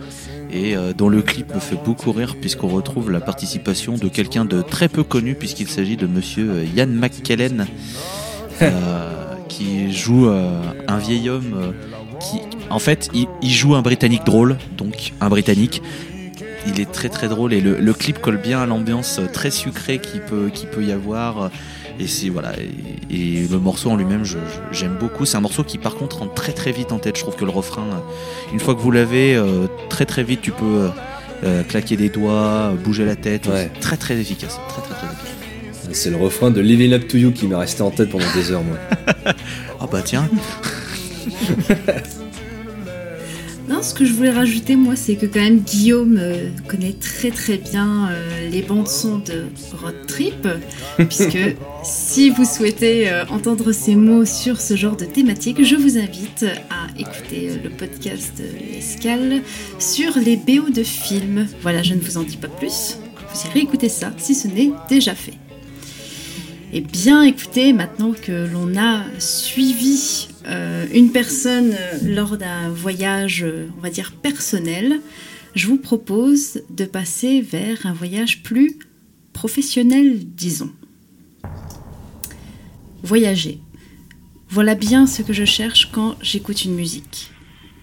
et euh, dont le clip me fait beaucoup rire puisqu'on retrouve la participation de quelqu'un de très peu connu puisqu'il s'agit de monsieur Ian McKellen qui joue un vieil homme qui en fait il, il joue un britannique drôle donc un britannique il est très très drôle et le, le clip colle bien à l'ambiance très sucrée qui peut, qui peut y avoir. Et c'est voilà et, et le morceau en lui-même, je- je- j'aime beaucoup. C'est un morceau qui par contre rentre très très vite en tête. Je trouve que le refrain, euh, une fois que vous l'avez, euh, très très vite, tu peux euh, claquer des doigts, bouger la tête. Ouais. C'est Très très efficace, très très très efficace. C'est le refrain de Living Up to You qui m'est resté en tête pendant des heures, moi. Ah bah tiens, Non, ce que je voulais rajouter, moi, c'est que quand même Guillaume euh, connaît très très bien euh, les bandes son de Road Trip, puisque si vous souhaitez euh, entendre ces mots sur ce genre de thématique, je vous invite à écouter le podcast euh, Escale sur les BO de films. Voilà, je ne vous en dis pas plus. Vous irez écouter ça si ce n'est déjà fait. Et bien écoutez, maintenant que l'on a suivi euh, une personne euh, lors d'un voyage, euh, on va dire personnel, je vous propose de passer vers un voyage plus professionnel, disons. Voyager. Voilà bien ce que je cherche quand j'écoute une musique.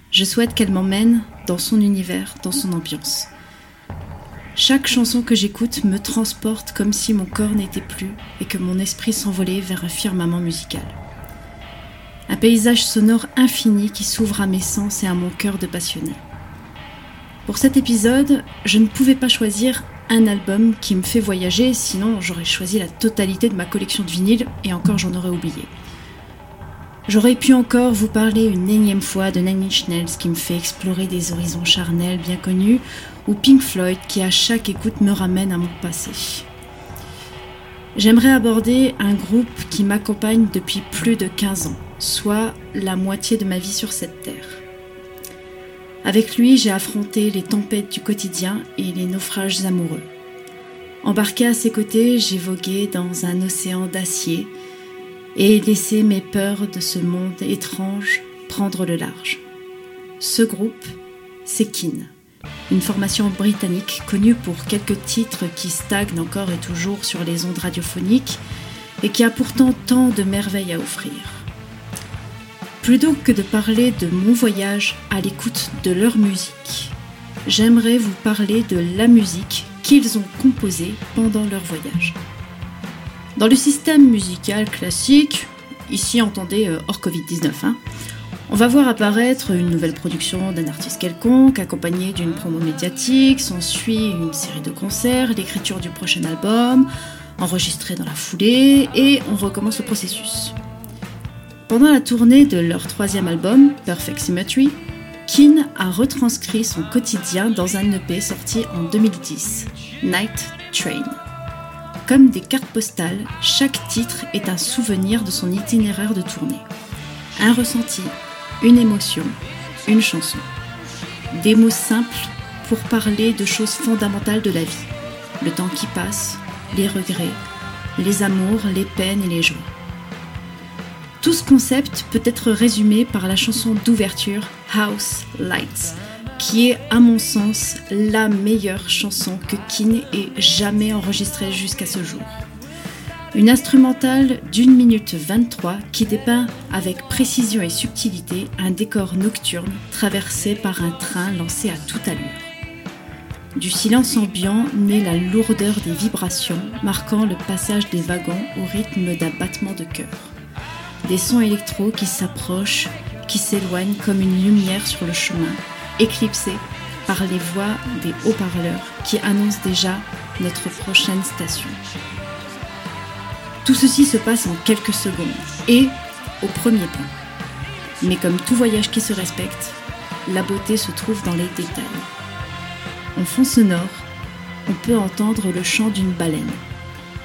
Je souhaite qu'elle m'emmène dans son univers, dans son ambiance. Chaque chanson que j'écoute me transporte comme si mon corps n'était plus et que mon esprit s'envolait vers un firmament musical. Un paysage sonore infini qui s'ouvre à mes sens et à mon cœur de passionné. Pour cet épisode, je ne pouvais pas choisir un album qui me fait voyager, sinon j'aurais choisi la totalité de ma collection de vinyles et encore j'en aurais oublié. J'aurais pu encore vous parler une énième fois de Nine Inch Nails qui me fait explorer des horizons charnels bien connus, ou Pink Floyd qui à chaque écoute me ramène à mon passé. J'aimerais aborder un groupe qui m'accompagne depuis plus de 15 ans, soit la moitié de ma vie sur cette terre. Avec lui, j'ai affronté les tempêtes du quotidien et les naufrages amoureux. Embarqué à ses côtés, j'ai vogué dans un océan d'acier et laissé mes peurs de ce monde étrange prendre le large. Ce groupe, c'est Kin, une formation britannique connue pour quelques titres qui stagnent encore et toujours sur les ondes radiophoniques et qui a pourtant tant de merveilles à offrir. Plutôt que de parler de mon voyage à l'écoute de leur musique, j'aimerais vous parler de la musique qu'ils ont composée pendant leur voyage. Dans le système musical classique, ici entendez euh, hors Covid-19, hein, on va voir apparaître une nouvelle production d'un artiste quelconque, accompagnée d'une promo médiatique, s'ensuit une série de concerts, l'écriture du prochain album, enregistré dans la foulée, et on recommence le processus. Pendant la tournée de leur troisième album, Perfect Symmetry, Keane a retranscrit son quotidien dans un EP sorti en 2010, Night Train. Comme des cartes postales, chaque titre est un souvenir de son itinéraire de tournée. Un ressenti, une émotion, une chanson. Des mots simples pour parler de choses fondamentales de la vie. Le temps qui passe, les regrets, les amours, les peines et les joies. Tout ce concept peut être résumé par la chanson d'ouverture House Lights, qui est à mon sens la meilleure chanson que Keane ait jamais enregistrée jusqu'à ce jour. Une instrumentale d'une minute 23 qui dépeint avec précision et subtilité un décor nocturne traversé par un train lancé à toute allure. Du silence ambiant naît la lourdeur des vibrations, marquant le passage des wagons au rythme d'un battement de cœur. Des sons électro qui s'approchent, qui s'éloignent comme une lumière sur le chemin, éclipsés par les voix des haut-parleurs qui annoncent déjà notre prochaine station. Tout ceci se passe en quelques secondes et au premier plan. Mais comme tout voyage qui se respecte, la beauté se trouve dans les détails. En fond sonore, on peut entendre le chant d'une baleine,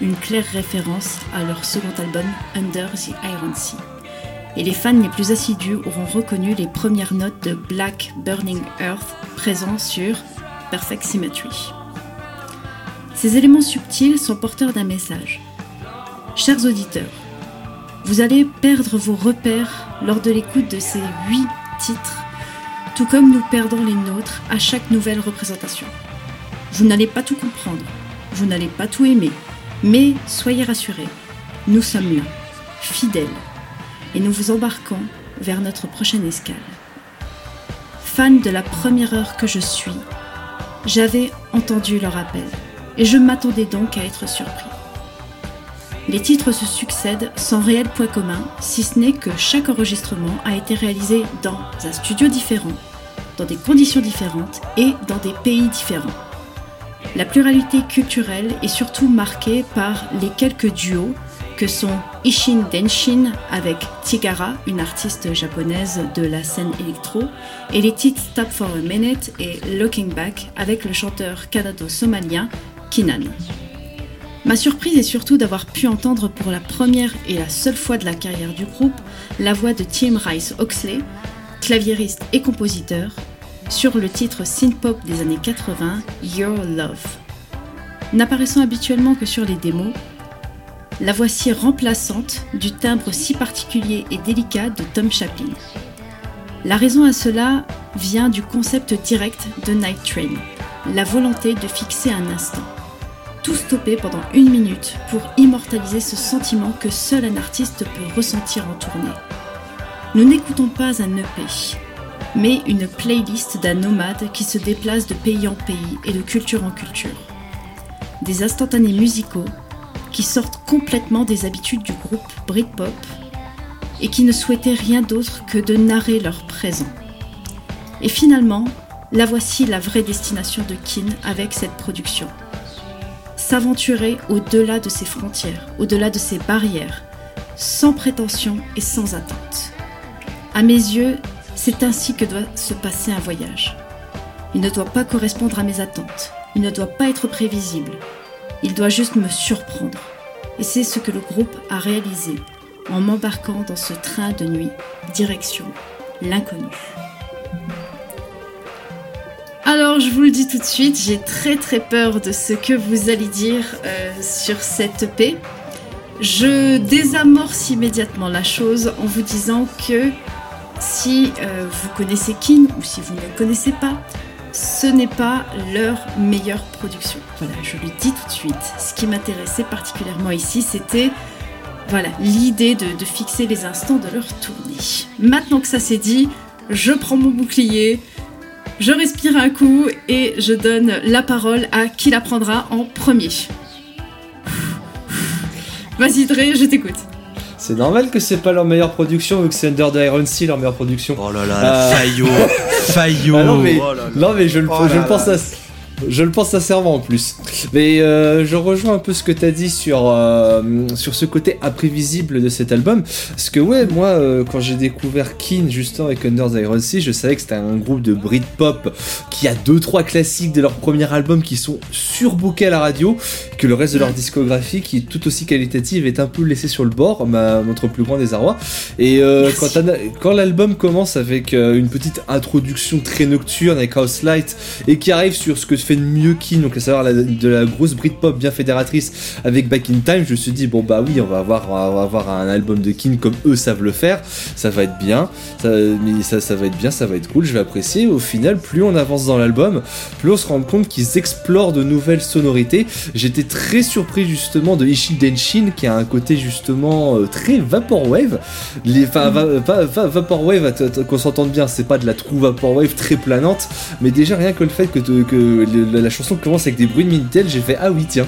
une claire référence à leur second album Under the Iron Sea. Et les fans les plus assidus auront reconnu les premières notes de Black Burning Earth présents sur Perfect Symmetry. Ces éléments subtils sont porteurs d'un message. Chers auditeurs, vous allez perdre vos repères lors de l'écoute de ces huit titres, tout comme nous perdons les nôtres à chaque nouvelle représentation. Vous n'allez pas tout comprendre, vous n'allez pas tout aimer, mais soyez rassurés, nous sommes là, fidèles, et nous vous embarquons vers notre prochaine escale. Fan de la première heure que je suis, j'avais entendu leur appel, et je m'attendais donc à être surpris. Les titres se succèdent sans réel point commun, si ce n'est que chaque enregistrement a été réalisé dans un studio différent, dans des conditions différentes et dans des pays différents. La pluralité culturelle est surtout marquée par les quelques duos que sont Ishin Denshin avec Tigara, une artiste japonaise de la scène électro, et les titres Stop for a Minute et Looking Back avec le chanteur canado-somalien Kinan. Ma surprise est surtout d'avoir pu entendre pour la première et la seule fois de la carrière du groupe la voix de Tim Rice Oxley, claviériste et compositeur, sur le titre synth-pop des années 80 Your Love. N'apparaissant habituellement que sur les démos, la voix si remplaçante du timbre si particulier et délicat de Tom Chaplin. La raison à cela vient du concept direct de Night Train, la volonté de fixer un instant tout stopper pendant une minute pour immortaliser ce sentiment que seul un artiste peut ressentir en tournée. Nous n'écoutons pas un EP, mais une playlist d'un nomade qui se déplace de pays en pays et de culture en culture. Des instantanés musicaux qui sortent complètement des habitudes du groupe Britpop et qui ne souhaitaient rien d'autre que de narrer leur présent. Et finalement, la voici la vraie destination de Kin avec cette production s'aventurer au-delà de ses frontières, au-delà de ses barrières, sans prétention et sans attente. À mes yeux, c'est ainsi que doit se passer un voyage. Il ne doit pas correspondre à mes attentes, il ne doit pas être prévisible, il doit juste me surprendre. Et c'est ce que le groupe a réalisé en m'embarquant dans ce train de nuit, direction l'inconnu. Alors, je vous le dis tout de suite, j'ai très très peur de ce que vous allez dire euh, sur cette EP. Je désamorce immédiatement la chose en vous disant que si euh, vous connaissez Kin ou si vous ne le connaissez pas, ce n'est pas leur meilleure production. Voilà, je le dis tout de suite. Ce qui m'intéressait particulièrement ici, c'était voilà l'idée de, fixer les instants de leur tournée. Maintenant que ça c'est dit, je prends mon bouclier, je respire un coup et je donne la parole à qui la prendra en premier. Vas-y Dre, je t'écoute. C'est normal que c'est pas leur meilleure production vu que c'est Under the Iron Sea leur meilleure production. Oh là là, Euh, Fayot, Fayot. Ah non, mais, Oh là là. non, mais je le, Oh pense là. à. Je le pense sincèrement en plus. Mais euh, je rejoins un peu ce que t'as dit sur, euh, sur ce côté imprévisible de cet album. Parce que ouais, moi, euh, quand j'ai découvert Keen justement avec Under the Iron Sea, je savais que c'était un groupe de Britpop qui a deux trois classiques de leur premier album qui sont surbookés à la radio, que le reste de leur discographie, qui est tout aussi qualitative, est un peu laissé sur le bord, ma, notre plus grand désarroi. Et quand, l'album commence avec une petite introduction très nocturne avec House Light et qui arrive sur ce que fait de mieux Keen, donc à savoir de la grosse Britpop bien fédératrice avec Back in Time, je me suis dit bon bah oui, on va avoir, avoir un album de Keen comme eux savent le faire, ça va être bien, ça, ça, va être bien, ça va être cool, je vais apprécier. Au final, plus on avance dans l'album, plus on se rend compte qu'ils explorent de nouvelles sonorités. J'étais très surpris justement de Ishii Denshin qui a un côté justement euh, très vaporwave. Les, va- va- va- vaporwave, qu'on s'entende bien, c'est pas de la true vaporwave très planante, mais déjà rien que le fait que, te- que la, chanson commence avec des bruits de Minitel, j'ai fait ah oui tiens,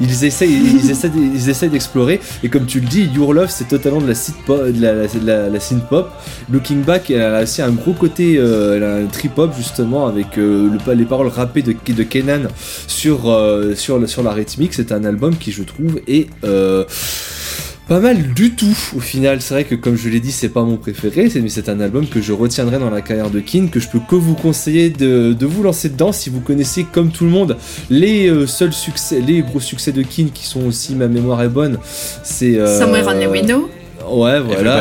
ils essayent, ils essaient, ils essayent d'explorer. Et comme tu le dis, Your Love c'est totalement de la synth pop. Looking Back, elle a aussi un gros côté, euh, trip hop justement avec euh, le- les paroles rappées de, de Kenan sur, euh, sur, sur la rythmique. C'est un album qui, je trouve, est pas mal du tout au final. C'est vrai que, comme je l'ai dit, c'est pas mon préféré, mais c'est un album que je retiendrai dans la carrière de Kin, que je peux que vous conseiller de, de vous lancer dedans si vous connaissez, comme tout le monde, les euh, seuls succès, les gros succès de Kin qui sont aussi, ma mémoire est bonne. C'est. euh, Somewhere Only We Know. Ouais, voilà.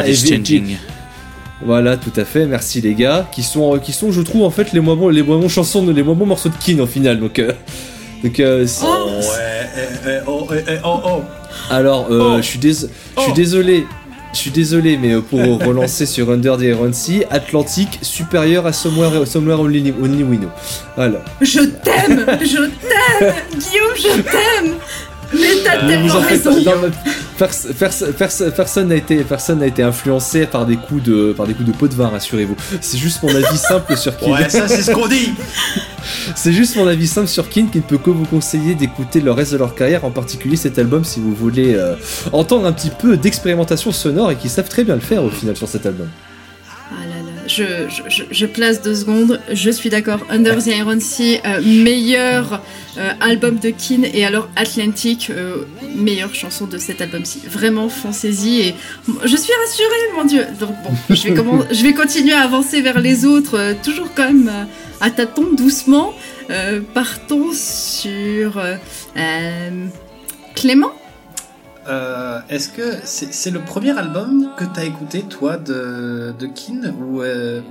Voilà, tout à fait. Merci les gars, qui sont, qui sont, je trouve en fait les moins bons, les moins bons chansons, les moins bons morceaux de Kin au final. Donc, euh, donc, euh, c'est- Oh, oh, eh, eh, oh, oh. Alors, euh, Oh. je suis dés- je suis Oh. désolé. Je suis désolé, mais euh, pour relancer sur Under the Iron Sea, Atlantique supérieur à Somewhere, Somewhere Only, Only We Know. Voilà. Je t'aime, je t'aime, Guillaume, je t'aime. Mais t'as vous tellement raison. Personne n'a été, personne n'a été influencé par des coups de, par des coups de pot de vin, rassurez-vous. C'est juste mon avis simple sur Kin. Ouais, ça c'est ce qu'on dit. C'est juste mon avis simple sur Kin qui ne peut que vous conseiller d'écouter le reste de leur carrière, en particulier cet album si vous voulez euh, entendre un petit peu d'expérimentation sonore et qui savent très bien le faire au final sur cet album. Je, je, je- je place deux secondes. Je suis d'accord. Under the Iron Sea, euh, meilleur euh, album de Keane et alors Atlantic, euh, meilleure chanson de cet album-ci. Vraiment, foncez-y et je suis rassurée, mon Dieu. Donc bon, je vais, comment, je vais continuer à avancer vers les autres, toujours quand même à tâtons, doucement. Partons sur Clément. Euh, Est-ce que c'est le premier album que t'as écouté toi de, de Keane ou, euh,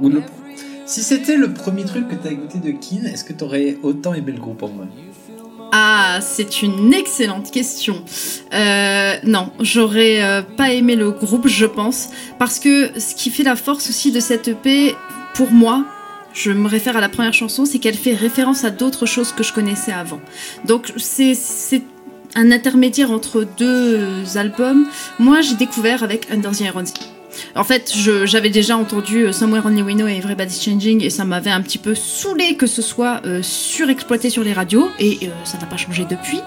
si c'était le premier truc que t'as écouté de Keane, est-ce que t'aurais autant aimé le groupe en moi? Ah, c'est une excellente question. Euh, non, j'aurais pas aimé le groupe, je pense, parce que ce qui fait la force aussi de cette EP, pour moi, je me réfère à la première chanson, c'est qu'elle fait référence à d'autres choses que je connaissais avant. Donc c'est un intermédiaire entre deux albums. Moi, j'ai découvert avec Under the Iron Sea. En fait, j'avais déjà entendu euh, Somewhere Only We Know et Everybody's Changing et ça m'avait un petit peu saoulé que ce soit euh, surexploité sur les radios et euh, ça n'a pas changé depuis.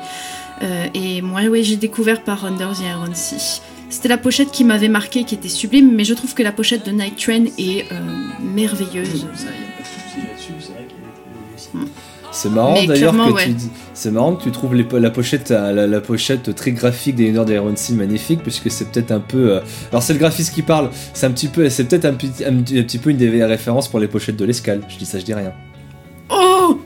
Euh, et moi, oui, j'ai découvert par Under the Iron Sea. C'était la pochette qui m'avait marqué, qui était sublime, mais je trouve que la pochette de Night Train est merveilleuse. Ça, y a pas de souci là-dessus, c'est vrai qu'elle est aussi. C'est marrant d'ailleurs que ouais. tu dis- c'est marrant que tu trouves les po- la pochette la, la pochette très graphique des Under the Iron Sea magnifique puisque c'est peut-être un peu euh, alors c'est le graphiste qui parle c'est un petit peu c'est peut-être un, petit- un, petit- un petit peu une des références pour les pochettes de l'escale je dis ça je dis rien Oh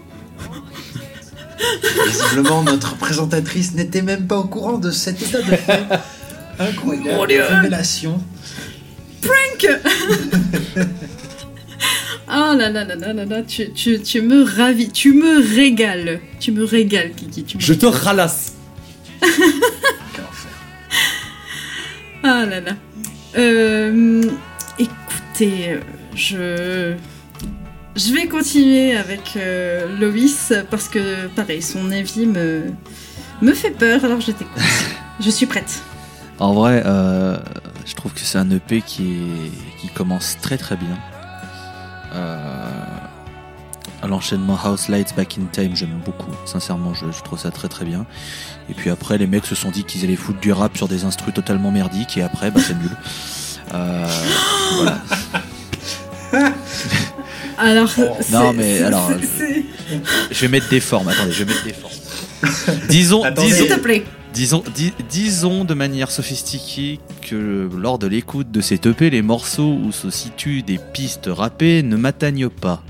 Visiblement, notre présentatrice n'était même pas au courant de cet état de fait. Incroyable. Mon Dieu. Révélation. Ah Oh là là là là là là, tu, tu, tu me ravis, tu me régales. Tu me régales, Kiki. Tu me Je te ralasse. Quel enfer. Ah là là. Euh, écoutez, je. Je vais continuer avec euh, Loïs parce que, pareil, son avis me, me fait peur, alors je t'écoute. je suis prête. En vrai, euh, je trouve que c'est un EP qui, est, qui commence très très bien. Euh, L'enchaînement House Lights Back in Time, j'aime beaucoup. Sincèrement, je, je trouve ça très très bien. Et puis après, les mecs se sont dit qu'ils allaient foutre du rap sur des instrus totalement merdiques, et après, bah, c'est nul. Euh, voilà. Alors, Oh. Non, mais alors, c'est- Je vais mettre des formes. Attendez, je vais mettre des formes. Disons, disons, S'il te plaît. Disons, dis- disons de manière sophistiquée que lors de l'écoute de cet EP, les morceaux où se situent des pistes rappées ne m'atteignent pas.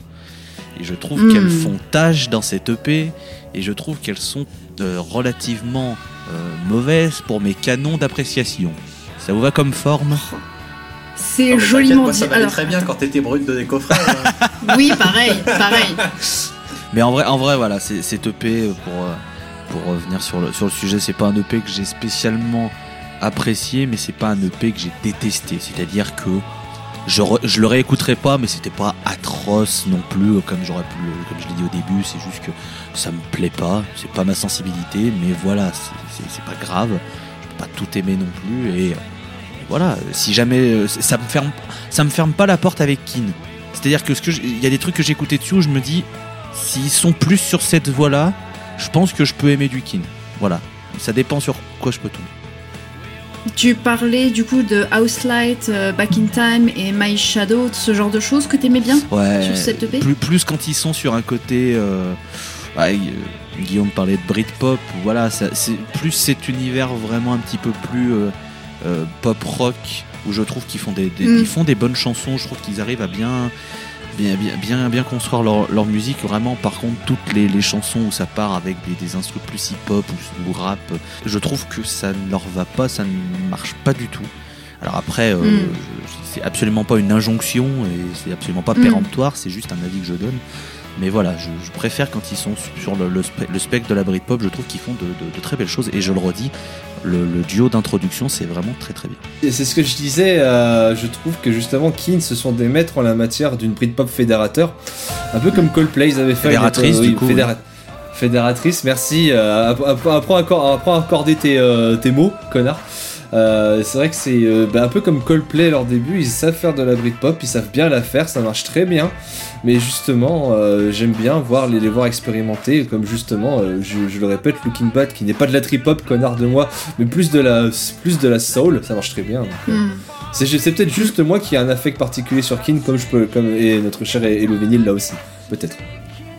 Et je trouve Hmm. qu'elles font tâche dans cet EP et je trouve qu'elles sont euh, relativement euh, mauvaises pour mes canons d'appréciation. Ça vous va comme forme? C'est t'inquiète, joliment moi, ça dit. m'allait Alors, très bien quand t'étais brut de décoffrage. hein. oui, pareil, pareil. Mais en vrai, en vrai voilà, c'est cet EP pour, euh, pour revenir sur le, sur le sujet, c'est pas un EP que j'ai spécialement apprécié, mais c'est pas un EP que j'ai détesté. C'est-à-dire que je, je le réécouterai pas, mais c'était pas atroce non plus, comme j'aurais pu, comme je l'ai dit au début. C'est juste que ça me plaît pas, c'est pas ma sensibilité, mais voilà, c'est- pas grave. Je peux pas tout aimer non plus, et, euh, voilà. Si jamais euh, ça me ferme, ça me ferme pas la porte avec Kin. C'est-à-dire que ce que il y a des trucs que j'ai écoutés dessus où je me dis, s'ils sont plus sur cette voie-là, je pense que je peux aimer du Kin. Voilà. Ça dépend sur quoi je peux tomber. Tu parlais du coup de House Light, euh, Back in Time et My Shadow, ce genre de choses que t'aimais bien Ouais. sur cette EP plus, plus quand ils sont sur un côté. euh, ouais, euh, Guillaume parlait de Britpop. Voilà, ça- plus cet univers vraiment un petit peu plus euh, pop rock où je trouve qu'ils font des, des- Mm. ils font des bonnes chansons. Je trouve qu'ils arrivent à bien. Bien, bien, bien, bien construire leur, leur musique. Vraiment, par contre, toutes les, les chansons où ça part avec des, des instruments plus hip-hop ou, ou rap, je trouve que ça ne leur va pas, ça ne marche pas du tout. Alors après, euh, Mm. je- c'est absolument pas une injonction et c'est absolument pas Mm. péremptoire, c'est juste un avis que je donne. Mais voilà, je, je préfère quand ils sont sur le, le, spe- le spectre de la Britpop, je trouve qu'ils font de, de- de très belles choses. Et je le redis, le, le duo d'introduction, c'est vraiment très très bien. Et c'est ce que je disais, euh, je trouve que justement Keane ce sont des maîtres en la matière d'une Britpop fédérateur, un peu comme Coldplay ils avaient fait. Fédératrice, euh, oui, du coup, fédéra- Fédératrice, merci. Euh, app- app- apprends, à accorder tes, euh, tes mots, connard. Euh, c'est vrai que c'est euh, bah, un peu comme Coldplay à leur début, ils savent faire de la Britpop, ils savent bien la faire, ça marche très bien. Mais justement, euh, j'aime bien voir les, les voir expérimenter, comme justement, je, je le répète, Looking Bad, qui n'est pas de la trip-hop, connard de moi, mais plus de la, plus de la soul, ça marche très bien. donc, Hmm. c'est peut-être juste moi qui ai un affect particulier sur Kin, comme je peux, comme et notre cher Hello Vinyl là aussi, peut-être.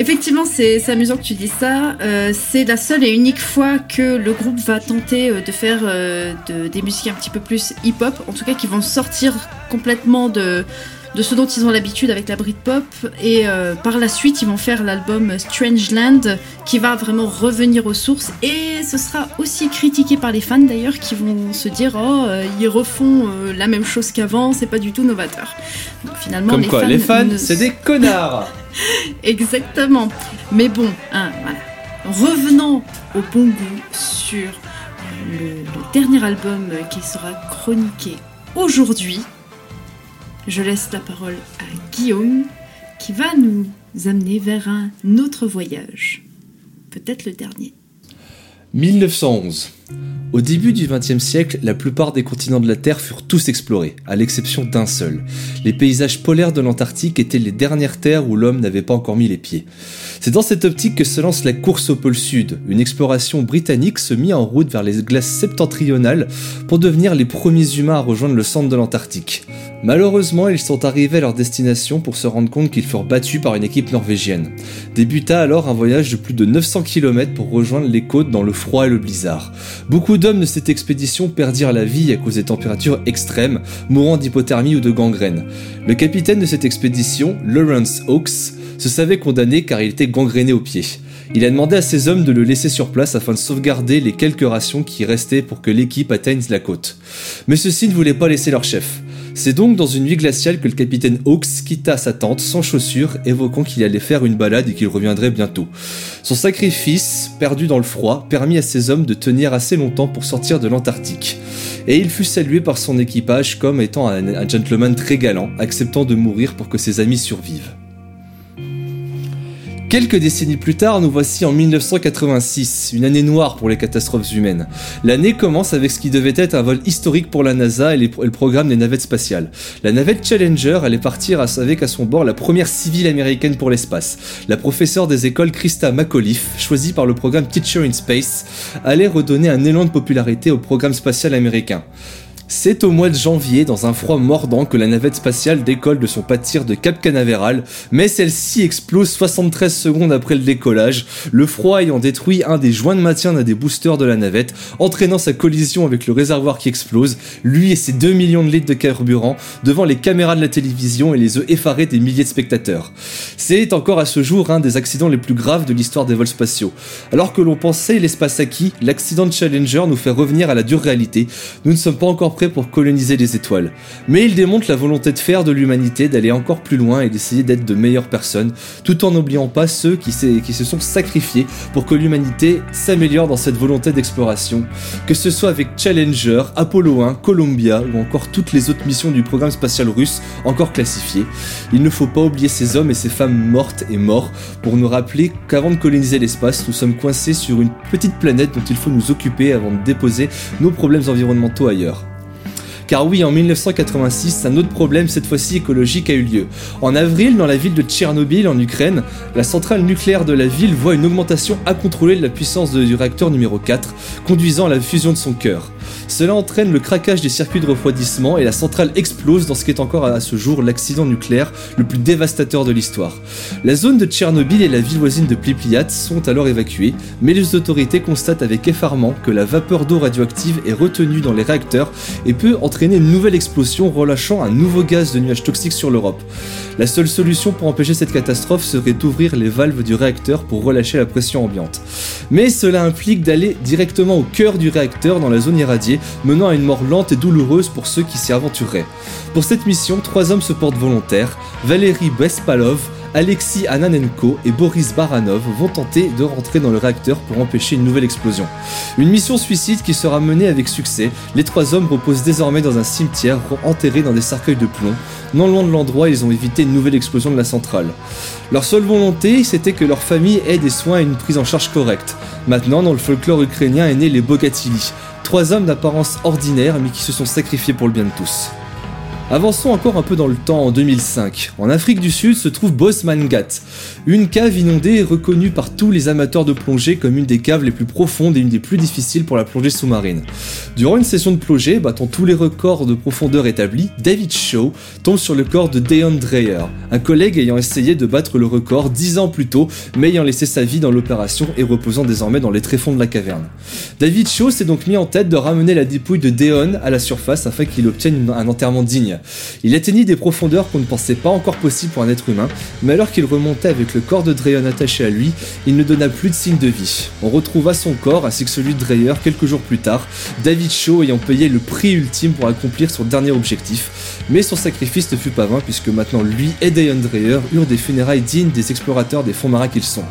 Effectivement, c'est amusant que tu dises ça. Euh, c'est la seule et unique fois que le groupe va tenter euh, de faire euh, de- des musiques un petit peu plus hip-hop, en tout cas qui vont sortir complètement de, de ce dont ils ont l'habitude avec la Britpop. Et euh, par la suite, ils vont faire l'album Strangeland, qui va vraiment revenir aux sources. Et ce sera aussi critiqué par les fans d'ailleurs, qui vont se dire oh euh, ils refont euh, la même chose qu'avant, c'est pas du tout novateur. Donc finalement, Comme les quoi, fans les fans, ne c'est des connards Exactement. Mais bon, hein, voilà. Revenons au bon goût sur le, le dernier album qui sera chroniqué aujourd'hui. Je laisse la parole à Guillaume qui va nous amener vers un autre voyage. Peut-être le dernier. 1911. Au début du XXe siècle, la plupart des continents de la Terre furent tous explorés, à l'exception d'un seul. Les paysages polaires de l'Antarctique étaient les dernières terres où l'homme n'avait pas encore mis les pieds. C'est dans cette optique que se lance la course au pôle Sud. Une exploration britannique se mit en route vers les glaces septentrionales pour devenir les premiers humains à rejoindre le centre de l'Antarctique. Malheureusement, ils sont arrivés à leur destination pour se rendre compte qu'ils furent battus par une équipe norvégienne. Débuta alors un voyage de plus de 900 km pour rejoindre les côtes dans le froid et le blizzard. Beaucoup d'hommes de cette expédition perdirent la vie à cause des températures extrêmes, mourant d'hypothermie ou de gangrène. Le capitaine de cette expédition, Lawrence Hawkes, se savait condamné car il était gangréné aux pieds. Il a demandé à ses hommes de le laisser sur place afin de sauvegarder les quelques rations qui restaient pour que l'équipe atteigne la côte. Mais ceux-ci ne voulaient pas laisser leur chef. C'est donc dans une nuit glaciale que le capitaine Hawks quitta sa tente sans chaussures, évoquant qu'il allait faire une balade et qu'il reviendrait bientôt. Son sacrifice, perdu dans le froid, permit à ses hommes de tenir assez longtemps pour sortir de l'Antarctique. Et il fut salué par son équipage comme étant un, un gentleman très galant, acceptant de mourir pour que ses amis survivent. Quelques décennies plus tard, nous voici en 1986, une année noire pour les catastrophes humaines. L'année commence avec ce qui devait être un vol historique pour la NASA et, le programme des navettes spatiales. La navette Challenger allait partir avec à son bord la première civile américaine pour l'espace. La professeure des écoles Krista McAuliffe, choisie par le programme Teacher in Space, allait redonner un élan de popularité au programme spatial américain. C'est au mois de janvier, dans un froid mordant, que la navette spatiale décolle de son pas de tir de Cap Canaveral, mais celle-ci explose 73 secondes après le décollage, le froid ayant détruit un des joints de maintien d'un des boosters de la navette, entraînant sa collision avec le réservoir qui explose, lui et ses 2 millions de litres de carburant, devant les caméras de la télévision et les yeux effarés des milliers de spectateurs. C'est encore à ce jour un des accidents les plus graves de l'histoire des vols spatiaux. Alors que l'on pensait l'espace acquis, l'accident de Challenger nous fait revenir à la dure réalité. Nous ne sommes pas encore pour coloniser les étoiles. Mais il démontre la volonté de faire de l'humanité, d'aller encore plus loin et d'essayer d'être de meilleures personnes, tout en n'oubliant pas ceux qui, qui se sont sacrifiés pour que l'humanité s'améliore dans cette volonté d'exploration. Que ce soit avec Challenger, Apollo 1, Columbia ou encore toutes les autres missions du programme spatial russe encore classifiées. Il ne faut pas oublier ces hommes et ces femmes mortes et morts pour nous rappeler qu'avant de coloniser l'espace, nous sommes coincés sur une petite planète dont il faut nous occuper avant de déposer nos problèmes environnementaux ailleurs. Car oui, en 1986, un autre problème, cette fois-ci écologique, a eu lieu. En avril, dans la ville de Tchernobyl, en Ukraine, la centrale nucléaire de la ville voit une augmentation incontrôlée de la puissance du réacteur numéro 4, conduisant à la fusion de son cœur. Cela entraîne le craquage des circuits de refroidissement et la centrale explose dans ce qui est encore à ce jour l'accident nucléaire le plus dévastateur de l'histoire. La zone de Tchernobyl et la ville voisine de Pripyat sont alors évacuées, mais les autorités constatent avec effarement que la vapeur d'eau radioactive est retenue dans les réacteurs et peut entraîner une nouvelle explosion relâchant un nouveau gaz de nuages toxiques sur l'Europe. La seule solution pour empêcher cette catastrophe serait d'ouvrir les valves du réacteur pour relâcher la pression ambiante. Mais cela implique d'aller directement au cœur du réacteur dans la zone irradiée, menant à une mort lente et douloureuse pour ceux qui s'y aventureraient. Pour cette mission, trois hommes se portent volontaires. Valérie Bespalov, Alexis Ananenko et Boris Baranov vont tenter de rentrer dans le réacteur pour empêcher une nouvelle explosion. Une mission suicide qui sera menée avec succès. Les trois hommes reposent désormais dans un cimetière enterrés dans des cercueils de plomb. Non loin de l'endroit, ils ont évité une nouvelle explosion de la centrale. Leur seule volonté, c'était que leur famille ait des soins et une prise en charge correcte. Maintenant, dans le folklore ukrainien est né les Bogatili, trois hommes d'apparence ordinaire mais qui se sont sacrifiés pour le bien de tous. Avançons encore un peu dans le temps en 2005. En Afrique du Sud se trouve Bosmangat, une cave inondée et reconnue par tous les amateurs de plongée comme une des caves les plus profondes et une des plus difficiles pour la plongée sous-marine. Durant une session de plongée, battant tous les records de profondeur établis, David Shaw tombe sur le corps de Deon Dreyer, un collègue ayant essayé de battre le record dix ans plus tôt, mais ayant laissé sa vie dans l'opération et reposant désormais dans les tréfonds de la caverne. David Shaw s'est donc mis en tête de ramener la dépouille de Deon à la surface afin qu'il obtienne un enterrement digne. Il atteignit des profondeurs qu'on ne pensait pas encore possibles pour un être humain, mais alors qu'il remontait avec le corps de Dreyon attaché à lui, il ne donna plus de signe de vie. On retrouva son corps ainsi que celui de Dreyer quelques jours plus tard, David Shaw ayant payé le prix ultime pour accomplir son dernier objectif. Mais son sacrifice ne fut pas vain puisque maintenant lui et Deon Dreyer eurent des funérailles dignes des explorateurs des fonds marins qu'ils sont.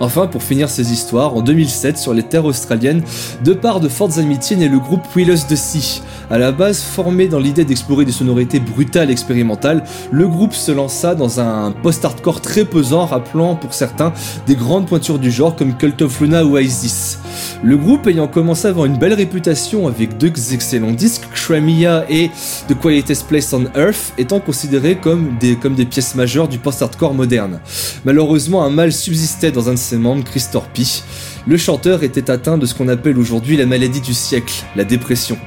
Enfin, pour finir ces histoires, en 2007, sur les terres australiennes, de part de fortes amitiés naît le groupe Wheelers de Sea. À la base, formé dans l'idée d'explorer des sonorités brutales expérimentales, le groupe se lança dans un post-hardcore très pesant, rappelant pour certains des grandes pointures du genre comme Cult of Luna ou Isis. Le groupe ayant commencé à avoir une belle réputation avec deux excellents disques, Crimea et The Quietest Place on Earth, étant considérés comme des, comme des pièces majeures du post-hardcore moderne. Malheureusement, un mal subsistait dans un de ses membres, Chris Torpy. Le chanteur était atteint de ce qu'on appelle aujourd'hui la maladie du siècle, la dépression.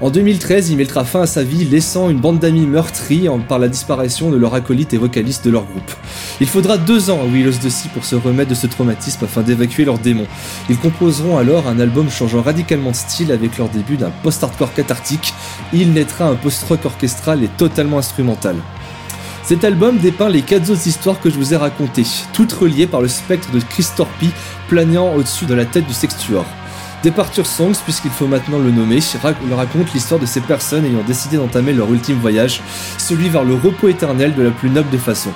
En 2013, il mettra fin à sa vie, laissant une bande d'amis meurtris en- par la disparition de leur acolyte et vocaliste de leur groupe. Il faudra deux ans à Willows de Sea pour se remettre de ce traumatisme afin d'évacuer leurs démons. Ils composeront alors un album changeant radicalement de style avec leur début d'un post-hardcore cathartique. Il naîtra un post-rock orchestral et totalement instrumental. Cet album dépeint les quatre autres histoires que je vous ai racontées, toutes reliées par le spectre de Chris Torpy planant au-dessus de la tête du Sextuor. Departure Songs, puisqu'il faut maintenant le nommer, rac- raconte l'histoire de ces personnes ayant décidé d'entamer leur ultime voyage, celui vers le repos éternel de la plus noble des façons.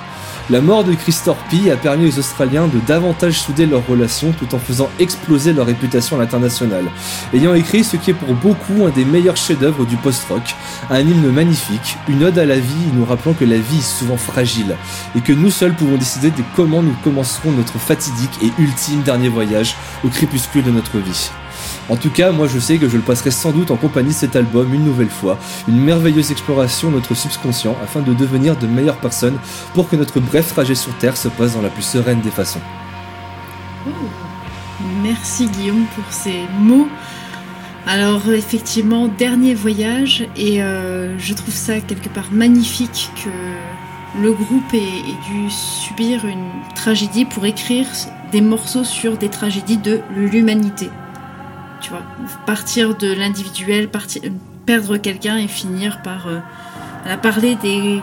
La mort de Chris Thorpe a permis aux Australiens de davantage souder leurs relations tout en faisant exploser leur réputation à l'international. Ayant écrit ce qui est pour beaucoup un des meilleurs chefs-d'œuvre du post-rock, un hymne magnifique, une ode à la vie nous rappelant que la vie est souvent fragile et que nous seuls pouvons décider de comment nous commencerons notre fatidique et ultime dernier voyage au crépuscule de notre vie. En tout cas, moi je sais que je le passerai sans doute en compagnie de cet album une nouvelle fois, une merveilleuse exploration de notre subconscient afin de devenir de meilleures personnes pour que notre bref trajet sur Terre se passe dans la plus sereine des façons. Merci Guillaume pour ces mots. Alors effectivement, dernier voyage et euh, je trouve ça quelque part magnifique que le groupe ait dû subir une tragédie pour écrire des morceaux sur des tragédies de l'humanité. Tu vois, partir de l'individuel, perdre quelqu'un et finir par euh, parler des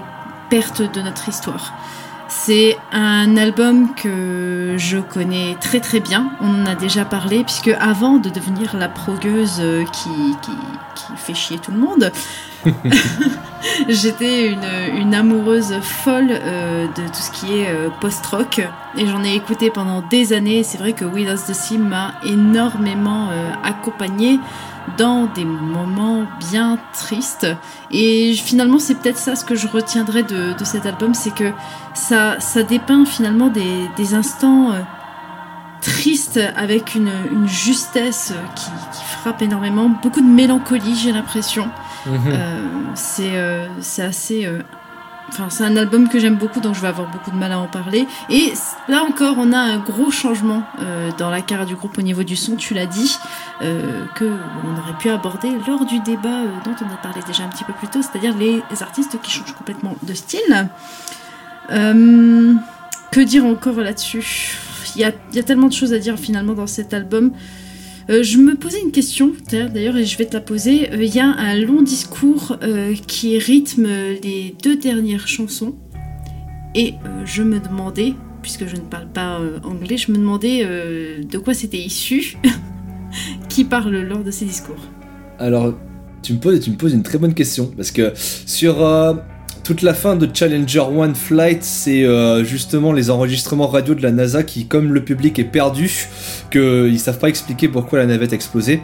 pertes de notre histoire. C'est un album que je connais très très bien. On en a déjà parlé, puisque avant de devenir la progueuse euh, qui, qui fait chier tout le monde, j'étais une, amoureuse folle euh, de tout ce qui est euh, post-rock. Et j'en ai écouté pendant des années. C'est vrai que Lost the Sea m'a énormément euh, accompagnée dans des moments bien tristes. Et finalement, c'est peut-être ça ce que je retiendrai de, cet album, c'est que ça, ça dépeint finalement des, instants tristes avec une, justesse qui frappe énormément. Beaucoup de mélancolie, j'ai l'impression. Euh, c'est euh, c'est assez. euh, Enfin, c'est un album que j'aime beaucoup, donc je vais avoir beaucoup de mal à en parler. Et là encore, on a un gros changement euh, dans la carrière du groupe au niveau du son, tu l'as dit, euh, que on aurait pu aborder lors du débat euh, dont on a parlé déjà un petit peu plus tôt, c'est-à-dire les artistes qui changent complètement de style. Euh, que dire encore là-dessus? Il y, y a tellement de choses à dire finalement dans cet album. Euh, je me posais une question, d'ailleurs, et je vais te la poser. Euh, Il y a un long discours euh, qui rythme les deux dernières chansons. Et je me demandais, puisque je ne parle pas anglais, je me demandais de quoi c'était issu. qui parle lors de ces discours Alors, tu me poses, tu me poses une très bonne question parce que sur toute la fin de Challenger One Flight, c'est euh, justement les enregistrements radio de la NASA qui, comme le public est perdu, qu'ils savent pas expliquer pourquoi la navette a explosé.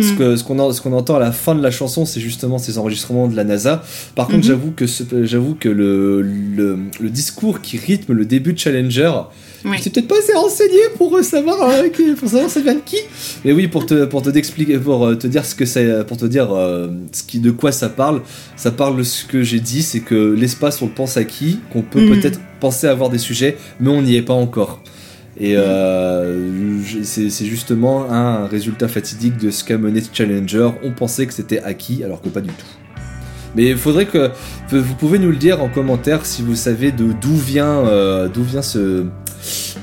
Ce que- ce qu'on ce qu'on entend à la fin de la chanson, c'est justement ces enregistrements de la NASA. Par contre, Mhm. j'avoue que, j'avoue que le, le, le discours qui rythme le début de Challenger, Oui. c'est peut-être pas assez renseigné pour euh, savoir euh, qui- pour savoir ça vient de qui. Mais oui, pour te pour te d'expliquer pour euh, te dire ce que c'est pour te dire euh, ce qui de quoi ça parle. Ça parle de ce que j'ai dit, c'est que l'espace on le pense acquis, qu'on peut Mhm. peut-être penser avoir des sujets, mais on n'y est pas encore. Et euh, c'est justement un résultat fatidique de ce qu'a mené Challenger. On pensait que c'était acquis, alors que pas du tout. Mais il faudrait que vous pouvez nous le dire en commentaire si vous savez d'où vient euh, vient ce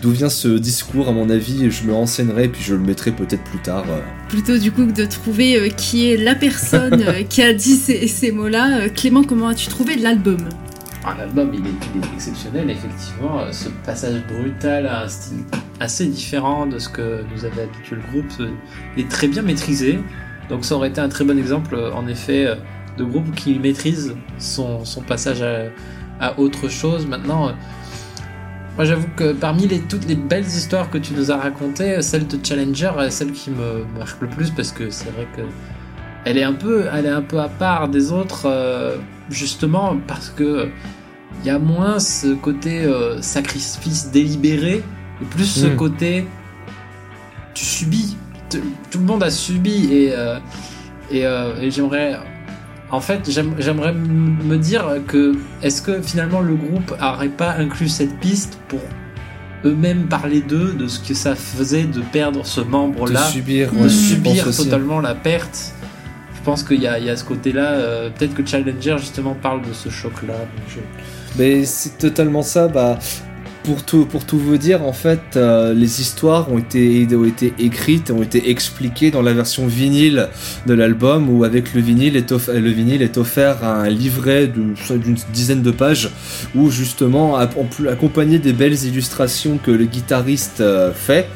vient ce discours. À mon avis, je me renseignerai puis je le mettrai peut-être plus tard. euh. Plutôt du coup que de trouver qui est la personne qui a dit ces, mots-là. Clément, comment as-tu trouvé l'album? L'album, il il est exceptionnel, effectivement. Euh, Ce passage brutal a un style assez différent de ce que nous avait habitué le groupe. euh, est très bien maîtrisé. Donc ça aurait été un très bon exemple, euh, en effet, de groupe qui maîtrise son, passage à, à autre chose. Maintenant, moi j'avoue que parmi les, toutes les belles histoires que tu nous as racontées, celle de Challenger est celle qui me marque le plus parce que c'est vrai que elle est un peu, elle est un peu à part des autres, euh, justement parce que il y a moins ce côté euh, sacrifice délibéré et plus ce Mm. côté tu subis. Tout le monde a subi et euh, et, et j'aimerais en fait j'aime- j'aimerais me dire que est-ce que finalement le groupe n'aurait pas inclus cette piste pour eux-mêmes parler d'eux, de ce que ça faisait de perdre ce membre de subir, ouais, aussi. totalement la perte? Je pense qu'il y, a- ce côté-là. euh, Peut-être que Challenger justement parle de ce choc-là. Mais c'est totalement ça. Bah, pour tout, pour tout vous dire, en fait, euh, les histoires ont été, ont été écrites, ont été expliquées dans la version vinyle de l'album, où avec le vinyle est, off- le vinyle est offert un livret d'une dizaine de pages, où justement, accompagné des belles illustrations que le guitariste euh, fait,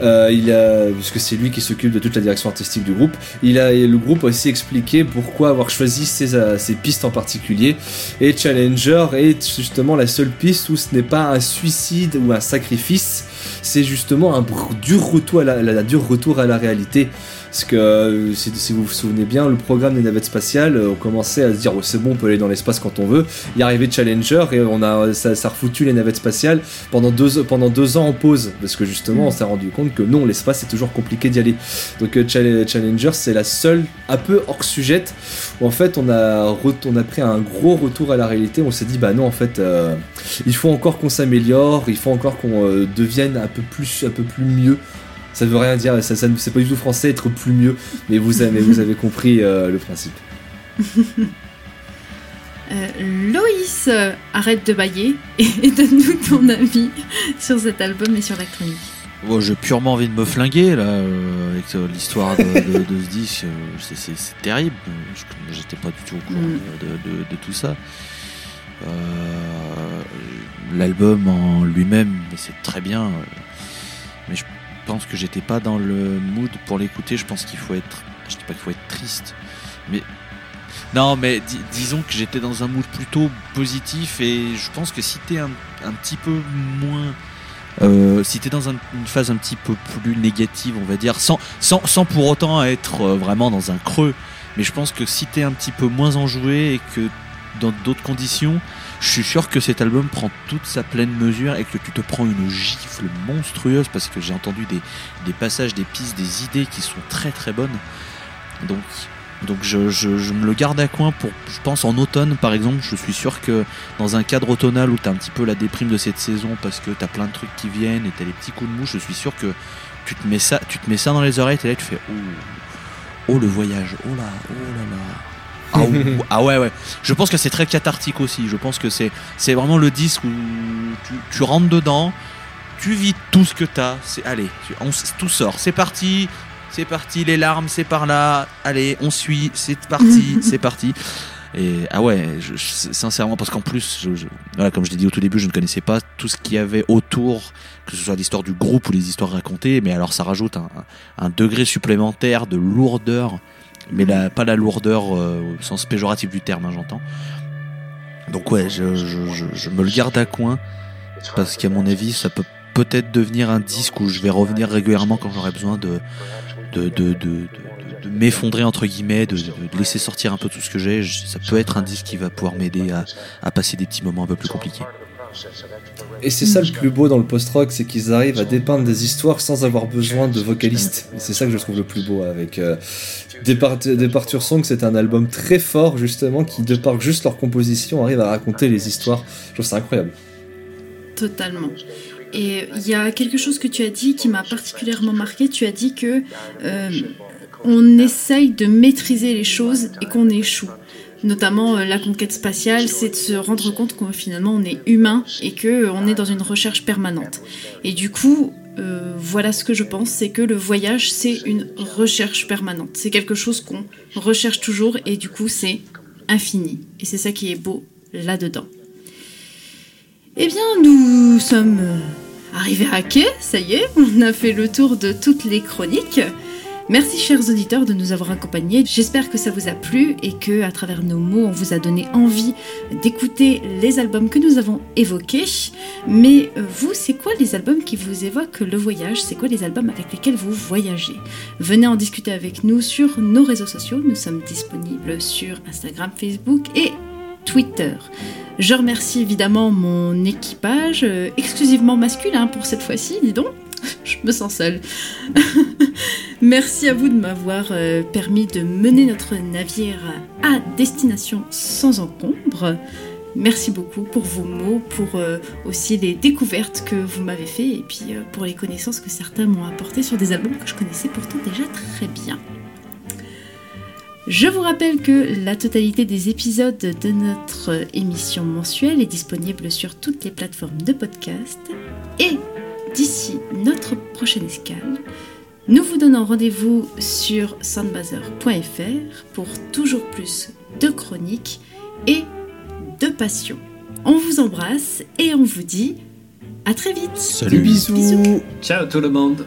euh, il a, puisque c'est lui qui s'occupe de toute la direction artistique du groupe, il a, le groupe a aussi expliqué pourquoi avoir choisi ces, ces pistes en particulier. Et Challenger est justement la seule piste où ce n'est pas un ou un sacrifice, c'est justement un dur retour à la dur retour à la réalité. Parce que euh, si, vous vous souvenez bien, le programme des navettes spatiales, euh, on commençait à se dire c'est bon, on peut aller dans l'espace quand on veut. Il est arrivé Challenger et on a ça, a refoutu les navettes spatiales pendant deux ans en pause parce que justement on s'est rendu compte que non, l'espace c'est toujours compliqué d'y aller. Donc euh, Chal- Challenger c'est la seule un peu hors sujet où en fait on a on a pris un gros retour à la réalité. On s'est dit bah non en fait il faut encore qu'on s'améliore, il faut encore qu'on devienne un peu plus un peu plus mieux. Ça veut rien dire, ça, ça- c'est pas du tout français être plus mieux, mais vous avez, vous avez compris euh, le principe. Euh, Loïs, euh, arrête de bailler et, et donne-nous ton avis sur cet album et sur la chronique. Bon, j'ai purement envie de me flinguer là euh, avec euh, l'histoire de, de- de ce disque. euh, c'est- terrible. Je- J'étais pas du tout au courant Mm. de, de- de tout ça. Euh, L'album en lui-même, c'est très bien. Mais je pense que j'étais pas dans le mood pour l'écouter. Je pense qu'il faut être. Je dis pas qu'il faut être triste, mais non, mais di- disons que j'étais dans un mood plutôt positif et je pense que si t'es un, un petit peu moins euh, si t'es dans un- une phase un petit peu plus négative, on va dire, sans, sans, sans pour autant être euh, vraiment dans un creux, mais je pense que si t'es un petit peu moins enjoué et que dans d'autres conditions, je suis sûr que cet album prend toute sa pleine mesure et que tu te prends une gifle monstrueuse parce que j'ai entendu des, passages, des pistes, des idées qui sont très très bonnes. Donc, donc je, me le garde à coin pour, je pense, en automne par exemple, je suis sûr que dans un cadre automnal où t'as un petit peu la déprime de cette saison parce que t'as plein de trucs qui viennent et t'as les petits coups de mouche, je suis sûr que tu te mets ça, tu te mets ça dans les oreilles, t'es là, tu fais oh, oh le voyage, oh là, oh là là. Ah, ah ouais ouais. Je pense que c'est très cathartique aussi. Je pense que c'est c'est vraiment le disque où tu, tu rentres dedans, tu vis tout ce que t'as. C'est allez, on tout sort. C'est parti, c'est parti. Les larmes, c'est par là. Allez, on suit. C'est parti, c'est parti. Et ah ouais, je- je- sincèrement, parce qu'en plus, je- je- voilà, comme je l'ai dit au tout début, je ne connaissais pas tout ce qu'il y avait autour, que ce soit l'histoire du groupe ou les histoires racontées, mais alors ça rajoute un, un degré supplémentaire de lourdeur, mais la, pas la lourdeur euh, au sens péjoratif du terme, hein, j'entends. Donc ouais, je, je, je, je me le garde à coin, parce qu'à mon avis, ça peut peut-être devenir un disque où je vais revenir régulièrement quand j'aurai besoin de, de, de, de, de, m'effondrer entre guillemets, de, laisser sortir un peu tout ce que j'ai. Ça peut être un disque qui va pouvoir m'aider à, à passer des petits moments un peu plus compliqués. Et c'est ça le plus beau dans le post-rock, c'est qu'ils arrivent à dépeindre des histoires sans avoir besoin de vocalistes. C'est ça que je trouve le plus beau avec euh, Depart- Departure c'est un album très fort justement qui, de par juste leur composition, arrive à raconter les histoires. Je trouve ça incroyable. Totalement. Et il y a quelque chose que tu as dit qui m'a particulièrement marqué. Tu as dit que euh, on essaye de maîtriser les choses et qu'on échoue. Notamment euh, la conquête spatiale, c'est de se rendre compte qu'on finalement on est humain et que euh, on est dans une recherche permanente. Et du coup, euh, voilà ce que je pense, c'est que le voyage c'est une recherche permanente. C'est quelque chose qu'on recherche toujours et du coup c'est infini. Et c'est ça qui est beau là-dedans. Eh bien, nous sommes arrivés à quai, ça y est, on a fait le tour de toutes les chroniques. Merci chers auditeurs de nous avoir accompagnés. J'espère que ça vous a plu et que à travers nos mots, on vous a donné envie d'écouter les albums que nous avons évoqués. Mais euh, vous, c'est quoi les albums qui vous évoquent le voyage? C'est quoi les albums avec lesquels vous voyagez? Venez en discuter avec nous sur nos réseaux sociaux. Nous sommes disponibles sur Instagram, Facebook et Twitter. Je remercie évidemment mon équipage, euh, exclusivement masculin pour cette fois-ci, dis donc. Je me sens seule. Merci à vous de m'avoir euh, permis de mener notre navire à destination sans encombre. Merci beaucoup pour vos mots, pour euh, aussi les découvertes que vous m'avez fait et puis euh, pour les connaissances que certains m'ont apportées sur des albums que je connaissais pourtant déjà très bien. Je vous rappelle que la totalité des épisodes de notre émission mensuelle est disponible sur toutes les plateformes de podcast. Et d'ici notre prochaine escale, nous vous donnons rendez-vous sur soundbazer.fr pour toujours plus de chroniques et de passion. On vous embrasse et on vous dit à très vite. Salut. bisous. Bisous. Ciao tout le monde.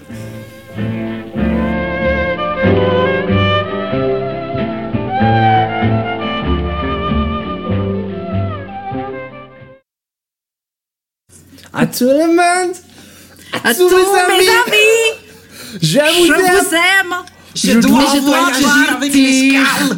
À tout le monde. À tous tous mes mes amis. amis, Je vous je aime. vous aime. Je, Je dois dois voyager voyager avec vite. l'escale.